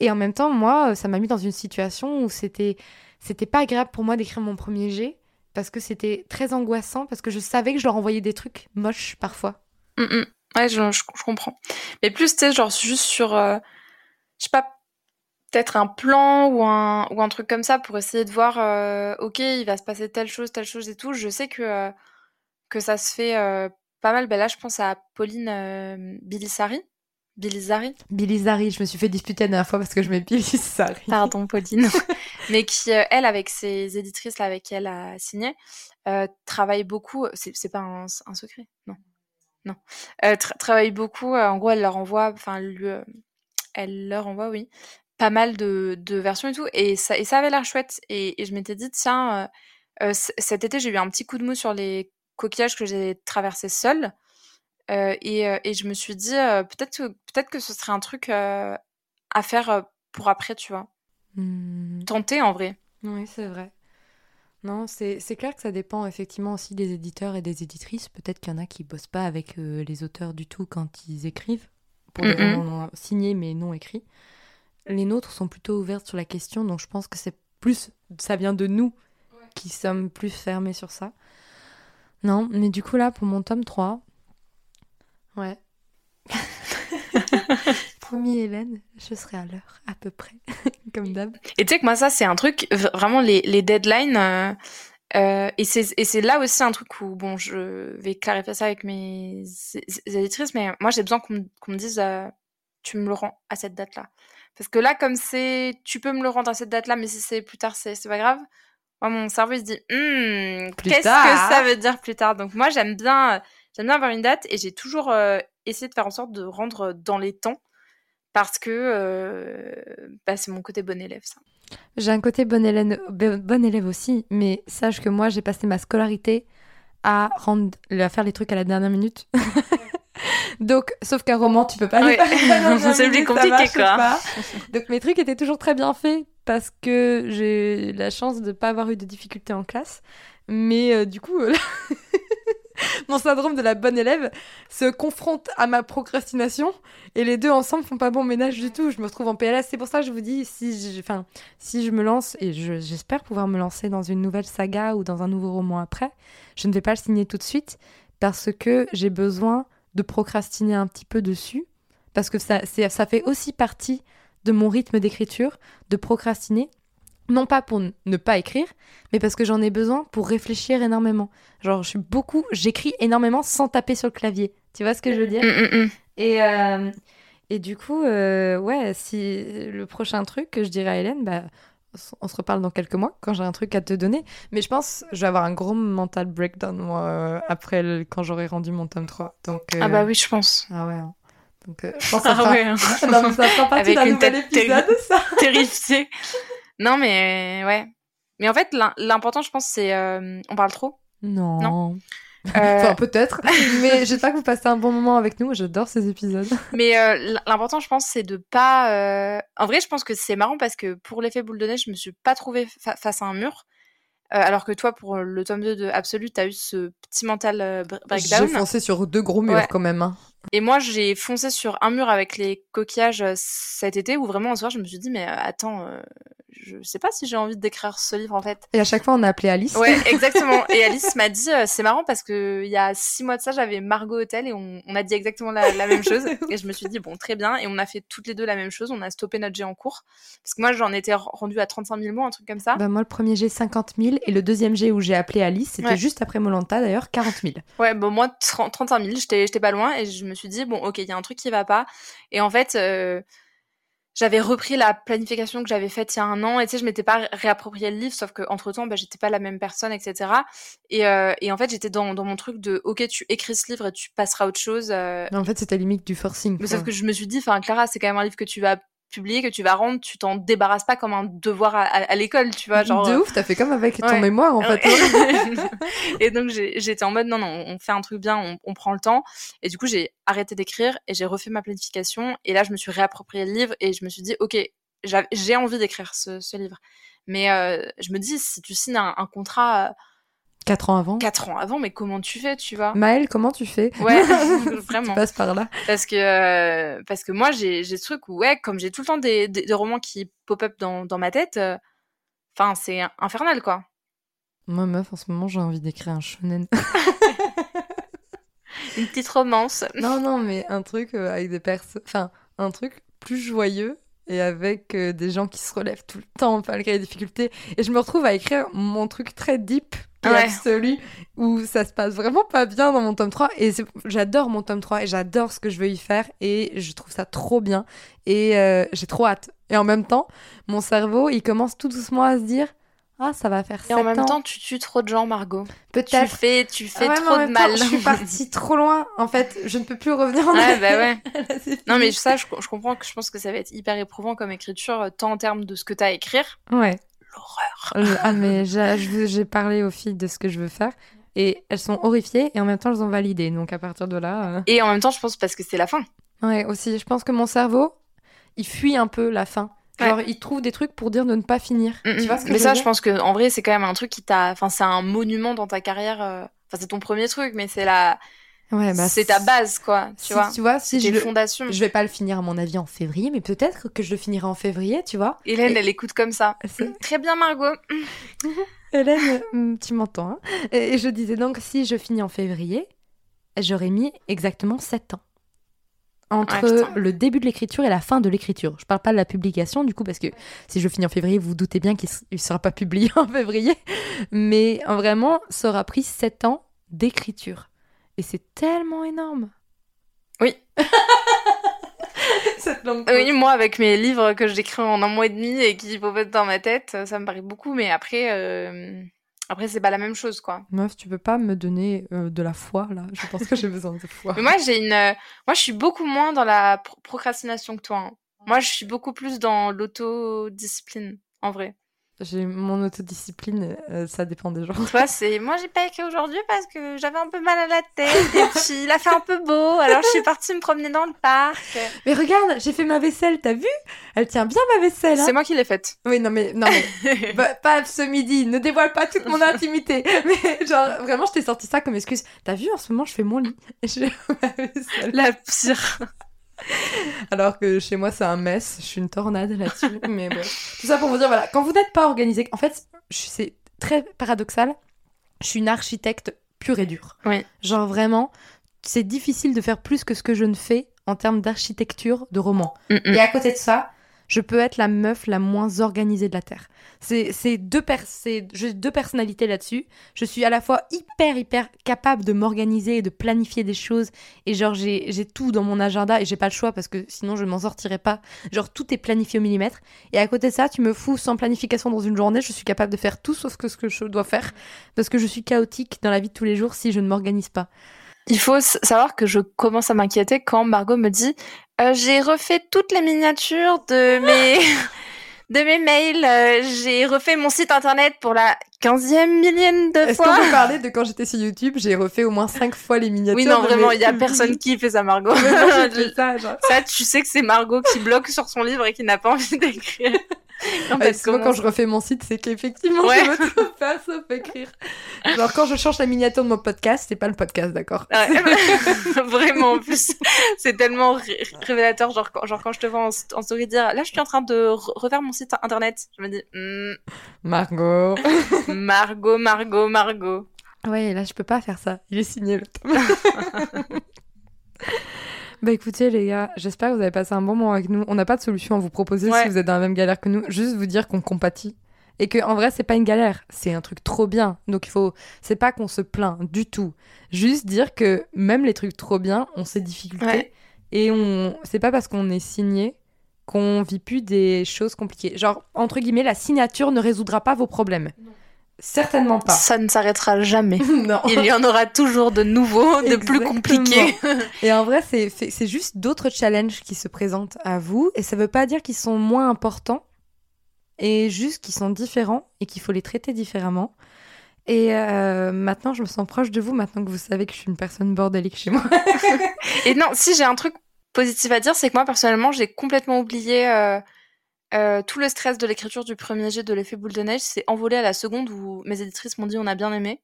Et en même temps, moi, ça m'a mis dans une situation où c'était c'était pas agréable pour moi d'écrire mon premier jet parce que c'était très angoissant parce que je savais que je leur envoyais des trucs moches parfois. Mm, mm. Ouais, je, je, comprends. Mais plus, tu genre juste sur, euh, je sais pas, peut-être un plan ou un, ou un truc comme ça pour essayer de voir, euh, ok, il va se passer telle chose, telle chose et tout. Je sais que, euh, que ça se fait pas mal. Ben là, je pense à Pauline Bilissari Bilizari Bilizari, je me suis fait disputer la dernière fois parce que je mets Bilizari. <laughs> Pardon, Pauline. <laughs> Mais qui, euh, elle, avec ses éditrices là, avec qui elle a signé, euh, travaille beaucoup. C'est pas un, secret, non. Non. Euh, travaille beaucoup. en gros, elle leur envoie, enfin, elle leur envoie, oui, pas mal de, versions et tout. Et ça, et ça avait l'air chouette. Et, et je m'étais dit, tiens, cet été, j'ai eu un petit coup de mou sur les coquillages que j'ai traversés seule. Euh, euh, et, je me suis dit, euh, peut-être que, peut que ce serait un truc à faire pour après, tu vois. Mmh. Tenter en vrai. Oui, c'est vrai. Non, c'est clair que ça dépend effectivement aussi des éditeurs et des éditrices. Peut-être qu'il y en a qui bossent pas avec les auteurs du tout quand ils écrivent, pour mmh romans signés mais non écrits. Les nôtres sont plutôt ouvertes sur la question, donc je pense que c'est plus, ça vient de nous qui sommes plus fermés sur ça. Non, mais du coup là, pour mon tome 3, Ouais. <laughs> Promis Hélène, je serai à l'heure, à peu près, <laughs> comme d'hab. Et tu sais que moi, ça, c'est un truc, vraiment, les, les deadlines, euh, euh, et c'est là aussi un truc où, bon, je vais clarifier ça avec mes éditrices, mais moi, j'ai besoin qu'on me dise, euh, tu me le rends à cette date-là. Parce que là, comme c'est, tu peux me le rendre à cette date-là, mais si c'est plus tard, c'est pas grave. Moi, mon cerveau, il se dit, hmm, qu'est-ce que ça veut dire plus tard? Donc moi, j'aime bien J'aime bien avoir une date et j'ai toujours euh, essayer de faire en sorte de rendre dans les temps parce que bah, c'est mon côté bon élève, ça. J'ai un côté bon élève, bon élève aussi, mais sache que moi, j'ai passé ma scolarité à, rendre, à faire les trucs à la dernière minute. <laughs> Donc, sauf qu'un roman, tu peux pas ouais. <laughs> C'est plus compliqué, quoi. Donc, mes trucs étaient toujours très bien faits parce que j'ai la chance de ne pas avoir eu de difficultés en classe. Mais euh, du coup, euh, <laughs> <laughs> mon syndrome de la bonne élève se confronte à ma procrastination et les deux ensemble font pas bon ménage du tout. Je me retrouve en PLS. C'est pour ça que je vous dis, si je, enfin, si je me lance, et j'espère pouvoir me lancer dans une nouvelle saga ou dans un nouveau roman après, je ne vais pas le signer tout de suite parce que j'ai besoin de procrastiner un petit peu dessus. Parce que ça, ça fait aussi partie de mon rythme d'écriture, de procrastiner non pas pour ne pas écrire, mais parce que j'en ai besoin pour réfléchir énormément. Genre, je suis beaucoup, j'écris énormément sans taper sur le clavier. Tu vois ce que je veux dire? Mm, mm, mm. Et, euh, et du coup, euh, ouais, si le prochain truc que je dirais à Hélène, bah, on se reparle dans quelques mois quand j'ai un truc à te donner. Mais je pense je vais avoir un gros mental breakdown, moi, euh, après, quand j'aurai rendu mon tome 3. Donc, Ah bah oui, je pense. Ah ouais. Hein. Donc, je pense que ça, ah ouais, hein. <laughs> ça fera partie d'un nouvel épisode, ça. <laughs> Terrifié. Non, mais ouais. Mais en fait, l'important, je pense, c'est. Euh, on parle trop Non. non <laughs> enfin, peut-être. <laughs> mais j'espère que vous passez un bon moment avec nous. J'adore ces épisodes. <laughs> Mais euh, l'important, je pense, c'est de pas. Euh, en vrai, je pense que c'est marrant parce que pour l'effet boule de neige, je me suis pas trouvée face à un mur. alors que toi, pour le tome 2 de Absolute, t'as eu ce petit mental breakdown. J'ai foncé sur deux gros murs quand même. Hein. Et moi, j'ai foncé sur un mur avec les coquillages cet été où vraiment un soir, je me suis dit, mais attends, je sais pas si j'ai envie d'écrire ce livre en fait. Et à chaque fois, on a appelé Alice. Ouais, <laughs> exactement. et Alice m'a dit, euh, c'est marrant parce que il y a six mois de ça, j'avais Margot Hotel et on, on, a dit exactement la, la même chose. <laughs> et je me suis dit, bon, très bien. Et on a fait toutes les deux la même chose. On a stoppé notre jet en cours. Parce que moi, j'en étais rendu à 35 000 mots, un truc comme ça. Bah, moi, le premier jet, 50 000. Et le deuxième jet où j'ai appelé Alice, c'était juste après Molanta d'ailleurs, 40 000. Ouais, bon, moi, 35 000, j'étais pas loin. Et je me suis dit, bon, ok, il y a un truc qui va pas. Et en fait, euh, j'avais repris la planification que j'avais faite il y a un an et tu sais je m'étais pas réapproprié le livre sauf que entre temps bah, j'étais pas la même personne etc et, euh, et en fait j'étais dans, dans mon truc de ok tu écris ce livre et tu passeras à autre chose euh... en fait c'était limite du forcing mais sauf que je me suis dit enfin Clara c'est quand même un livre que tu vas publié que tu vas rendre, tu t'en débarrasses pas comme un devoir à, l'école, tu vois. Genre, de ouf, t'as fait comme avec ton mémoire en fait. <laughs> et donc j'étais en mode non, non, on fait un truc bien, on, on prend le temps. Et du coup, j'ai arrêté d'écrire et j'ai refait ma planification. Et là, je me suis réapproprié le livre et je me suis dit, ok, j'ai envie d'écrire ce, ce, livre. Mais euh, je me dis, si tu signes un, un contrat Quatre ans avant Quatre ans avant, mais comment tu fais, tu vois? Maëlle, comment tu fais? Ouais, <laughs> vraiment. tu passes par là. Parce que, euh, parce que moi, j'ai ce truc où, ouais, comme j'ai tout le temps des, des, romans qui pop-up dans, dans ma tête, euh, enfin, c'est infernal, quoi. Moi, meuf, en ce moment, j'ai envie d'écrire un shonen. <laughs> Une petite romance. Non, non, mais un truc euh, avec des personnes... Enfin, un truc plus joyeux et avec des gens qui se relèvent tout le temps malgré les difficultés. Et je me retrouve à écrire mon truc très deep ouais. absolu où ça se passe vraiment pas bien dans mon tome 3 et j'adore mon tome 3 et j'adore ce que je veux y faire et je trouve ça trop bien et euh, j'ai trop hâte. Et en même temps mon cerveau il commence tout doucement à se dire ah ça va faire et en même temps tu tues trop de gens Margot. Peut-être. tu fais tu fais trop de mal. je suis <laughs> partie trop loin en fait. Je ne peux plus revenir en ouais, bah ouais. <laughs> non mais ça je, je comprends que je pense que ça va être hyper éprouvant comme écriture tant en termes de ce que tu as à écrire. Ouais l'horreur. ah, mais j'ai parlé aux filles de ce que je veux faire. Et elles sont horrifiées et en même temps elles ont validé. Donc à partir de là. Euh, et en même temps, je pense parce que c'est la fin. Ouais, aussi. Je pense que mon cerveau, il fuit un peu la fin. Genre, il trouve des trucs pour dire de ne pas finir. Mm, tu vois ce que Mais ça, je pense que en vrai, c'est quand même un truc qui t'a. Enfin, c'est un monument dans ta carrière. Euh, enfin, c'est ton premier truc, mais c'est la. Ouais, bah, c'est ta base, quoi. Tu vois. Tu vois, si je fondations. je vais pas le finir à mon avis en février, mais peut-être que je le finirai en février, tu vois. Hélène, elle écoute comme ça. <laughs> Très bien, Margot. <laughs> Hélène, mm, tu m'entends. Hein et je disais donc, si je finis en février, j'aurais mis exactement 7 ans entre le début de l'écriture et la fin de l'écriture. Je parle pas de la publication du coup parce que si je finis en février, vous, vous doutez bien qu'il ne sera pas publié <laughs> en février. Mais vraiment, ça aura pris 7 ans d'écriture. Et c'est tellement énorme. Oui. <laughs> oui, moi, avec mes livres que j'écris en un mois et demi et qui être dans ma tête, ça me paraît beaucoup. Mais après, euh, Après, c'est pas la même chose, quoi. Meuf, tu peux pas me donner euh, de la foi, là? Je pense que j'ai <laughs> besoin de foi. Mais moi, j'ai une. euh, Moi, je suis beaucoup moins dans la pro- procrastination que toi. hein. Moi, je suis beaucoup plus dans l'autodiscipline, en vrai. J'ai mon autodiscipline, euh, ça dépend des gens. Toi, c'est. Moi, j'ai pas écrit aujourd'hui parce que j'avais un peu mal à la tête. Et puis, il a fait un peu beau. Alors, je suis partie me promener dans le parc. Mais regarde, j'ai fait ma vaisselle, t'as vu? Elle tient bien ma vaisselle. Hein C'est moi qui l'ai faite. oui, non mais non mais <laughs> bah, pas ce midi. Ne dévoile pas toute mon intimité. Mais genre vraiment, je t'ai sorti ça comme excuse. T'as vu en ce moment, je fais mon lit. Je fais ma vaisselle. La pire. <laughs> Alors que chez moi, c'est un mess. Je suis une tornade là-dessus. <laughs> mais bon. Tout ça pour vous dire, voilà, quand vous n'êtes pas organisé, en fait, c'est très paradoxal. Je suis une architecte pure et dure. Oui. Genre vraiment, c'est difficile de faire plus que ce que je ne fais en termes d'architecture de roman. Mm, mm. Et à côté de ça, je peux être la meuf la moins organisée de la Terre. C'est deux, pers j'ai deux personnalités là-dessus. Je suis à la fois hyper, hyper capable de m'organiser et de planifier des choses. Et genre, j'ai j'ai tout dans mon agenda et j'ai pas le choix parce que sinon je m'en sortirais pas. Genre, tout est planifié au millimètre. Et à côté de ça, tu me fous sans planification dans une journée, je suis capable de faire tout sauf que ce que je dois faire. Parce que je suis chaotique dans la vie de tous les jours si je ne m'organise pas. Il faut savoir que je commence à m'inquiéter quand Margot me dit euh, j'ai refait toutes les miniatures de mes <laughs> de mes mails, euh, j'ai refait mon site internet pour la quinzième millième de Est-ce qu'on fois. peut parler de quand j'étais sur YouTube, j'ai refait au moins cinq fois les miniatures Oui, non, vraiment, il y a <laughs> personne qui fait ça, Margot. Moi, <laughs> genre. ça, tu sais que c'est Margot qui bloque sur son livre et qui n'a pas envie d'écrire. Fait, souvent, comment- quand je refais mon site, c'est qu'effectivement, Ouais. je veux tout faire sauf écrire. Genre, quand je change la miniature de mon podcast, c'est pas le podcast, d'accord Ouais. <laughs> Vraiment, en plus, c'est tellement ré- révélateur. Genre quand, genre, quand je te vois en, en story dire là, je suis en train de re- refaire mon site internet, je me dis Hmm, Margot. <laughs> Margot, Margot, Margot. Ouais, là, je peux pas faire ça. Il est signé, le tome. <laughs> Bah écoutez les gars, j'espère que vous avez passé un bon moment avec nous. On n'a pas de solution à vous proposer Ouais. si vous êtes dans la même galère que nous. Juste vous dire qu'on compatit. Et que en vrai, c'est pas une galère, c'est un truc trop bien. Donc il faut. C'est pas qu'on se plaint du tout. Juste dire que même les trucs trop bien ont ses difficultés. Ouais. Et on. C'est pas parce qu'on est signé qu'on vit plus des choses compliquées. Genre, entre guillemets, la signature ne résoudra pas vos problèmes. Certainement pas. Ça ne s'arrêtera jamais. <laughs> non. Il y en aura toujours de nouveaux, de plus compliqués. <laughs> Et en vrai, c'est juste d'autres challenges qui se présentent à vous. Et ça veut pas dire qu'ils sont moins importants. Et juste qu'ils sont différents et qu'il faut les traiter différemment. Et euh, maintenant, je me sens proche de vous, maintenant que vous savez que je suis une personne bordélique chez moi. <laughs> Et non, si j'ai un truc positif à dire, c'est que moi personnellement, j'ai complètement oublié euh, euh, tout le stress de l'écriture du premier jet de l'effet boule de neige. C'est envolé à la seconde où mes éditrices m'ont dit on a bien aimé.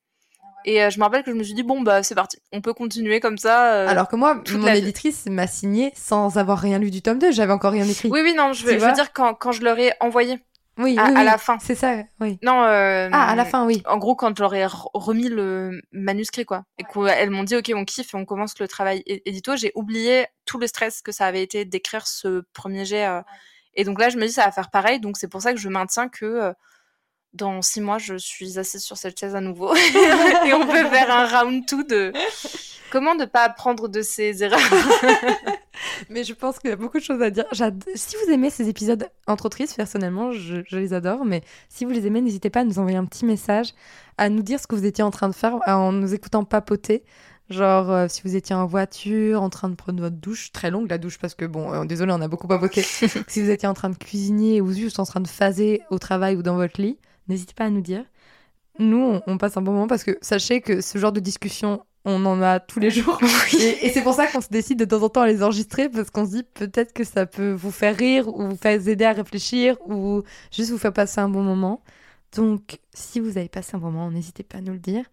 Et euh, je me rappelle que je me suis dit bon bah c'est parti, on peut continuer comme ça. euh. Alors que moi, mon éditrice m'a signé sans avoir rien lu du tome 2. J'avais encore rien écrit. oui oui non, je veux, je dire quand, quand je leur ai envoyé oui, à, oui, à oui. la fin. C'est ça, oui. Non. euh, Ah, à la fin, oui. En gros, quand je leur ai re- remis le manuscrit, quoi, et qu'elles m'ont dit, OK, on kiffe et on commence le travail édito, j'ai oublié tout le stress que ça avait été d'écrire ce premier jet. Et donc là, je me dis, ça va faire pareil. Donc c'est pour ça que je maintiens que euh, dans six mois, je suis assise sur cette chaise à nouveau. <laughs> et on peut <laughs> faire un round 2 de comment ne pas apprendre de ses erreurs. <laughs> Mais je pense qu'il y a beaucoup de choses à dire. Si vous aimez ces épisodes entre autrices, personnellement, je, je les adore. Mais si vous les aimez, n'hésitez pas à nous envoyer un petit message, à nous dire ce que vous étiez en train de faire en nous écoutant papoter. Genre, euh, si vous étiez en voiture, en train de prendre votre douche, très longue la douche, parce que bon, euh, désolé, on a beaucoup papoté. <laughs> si vous étiez en train de cuisiner ou juste en train de phaser au travail ou dans votre lit, n'hésitez pas à nous dire. Nous, on, on passe un bon moment parce que sachez que ce genre de discussion, on en a tous les jours. <laughs> Et, et c'est pour ça qu'on se décide de temps en temps à les enregistrer parce qu'on se dit peut-être que ça peut vous faire rire ou vous faire aider à réfléchir ou juste vous faire passer un bon moment. Donc, si vous avez passé un bon moment, n'hésitez pas à nous le dire.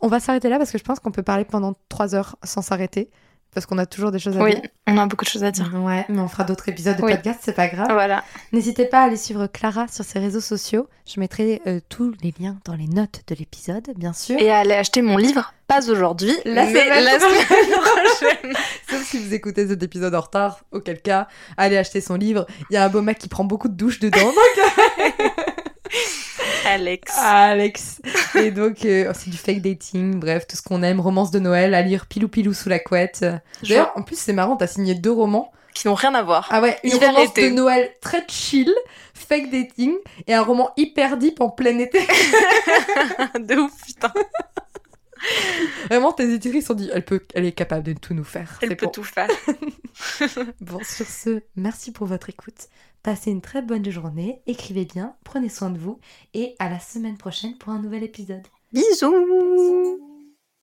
On va s'arrêter là parce que je pense qu'on peut parler pendant trois heures sans s'arrêter parce qu'on a toujours des choses à oui, dire. on a beaucoup de choses à dire. Ouais, mais on fera d'autres épisodes de Oui. podcast, c'est pas grave. Voilà. N'hésitez pas à aller suivre Clara sur ses réseaux sociaux. Je mettrai euh, tous les liens dans les notes de l'épisode, bien sûr. Et à aller acheter mon livre, pas aujourd'hui, La mais semaine la semaine prochaine. <laughs> Sauf si vous écoutez cet épisode en retard, auquel cas, allez acheter son livre. Il y a un beau mec qui prend beaucoup de douches dedans. donc- <laughs> Alex. Alex. Et donc, euh, c'est du fake dating, bref, tout ce qu'on aime, romance de Noël, à lire pilou pilou sous la couette. D'ailleurs, en plus, c'est marrant, t'as signé deux romans. Qui n'ont rien à voir. Ah ouais, une Hiver, romance été. de Noël très chill, fake dating, et un roman hyper deep en plein été. <laughs> de ouf, putain. Vraiment, tes éditrices sont dit, elle, peut, elle est capable de tout nous faire. Elle peut bon. tout faire. <laughs> Bon, sur ce, merci pour votre écoute. Passez une très bonne journée, écrivez bien, prenez soin de vous, et à la semaine prochaine pour un nouvel épisode. Bisous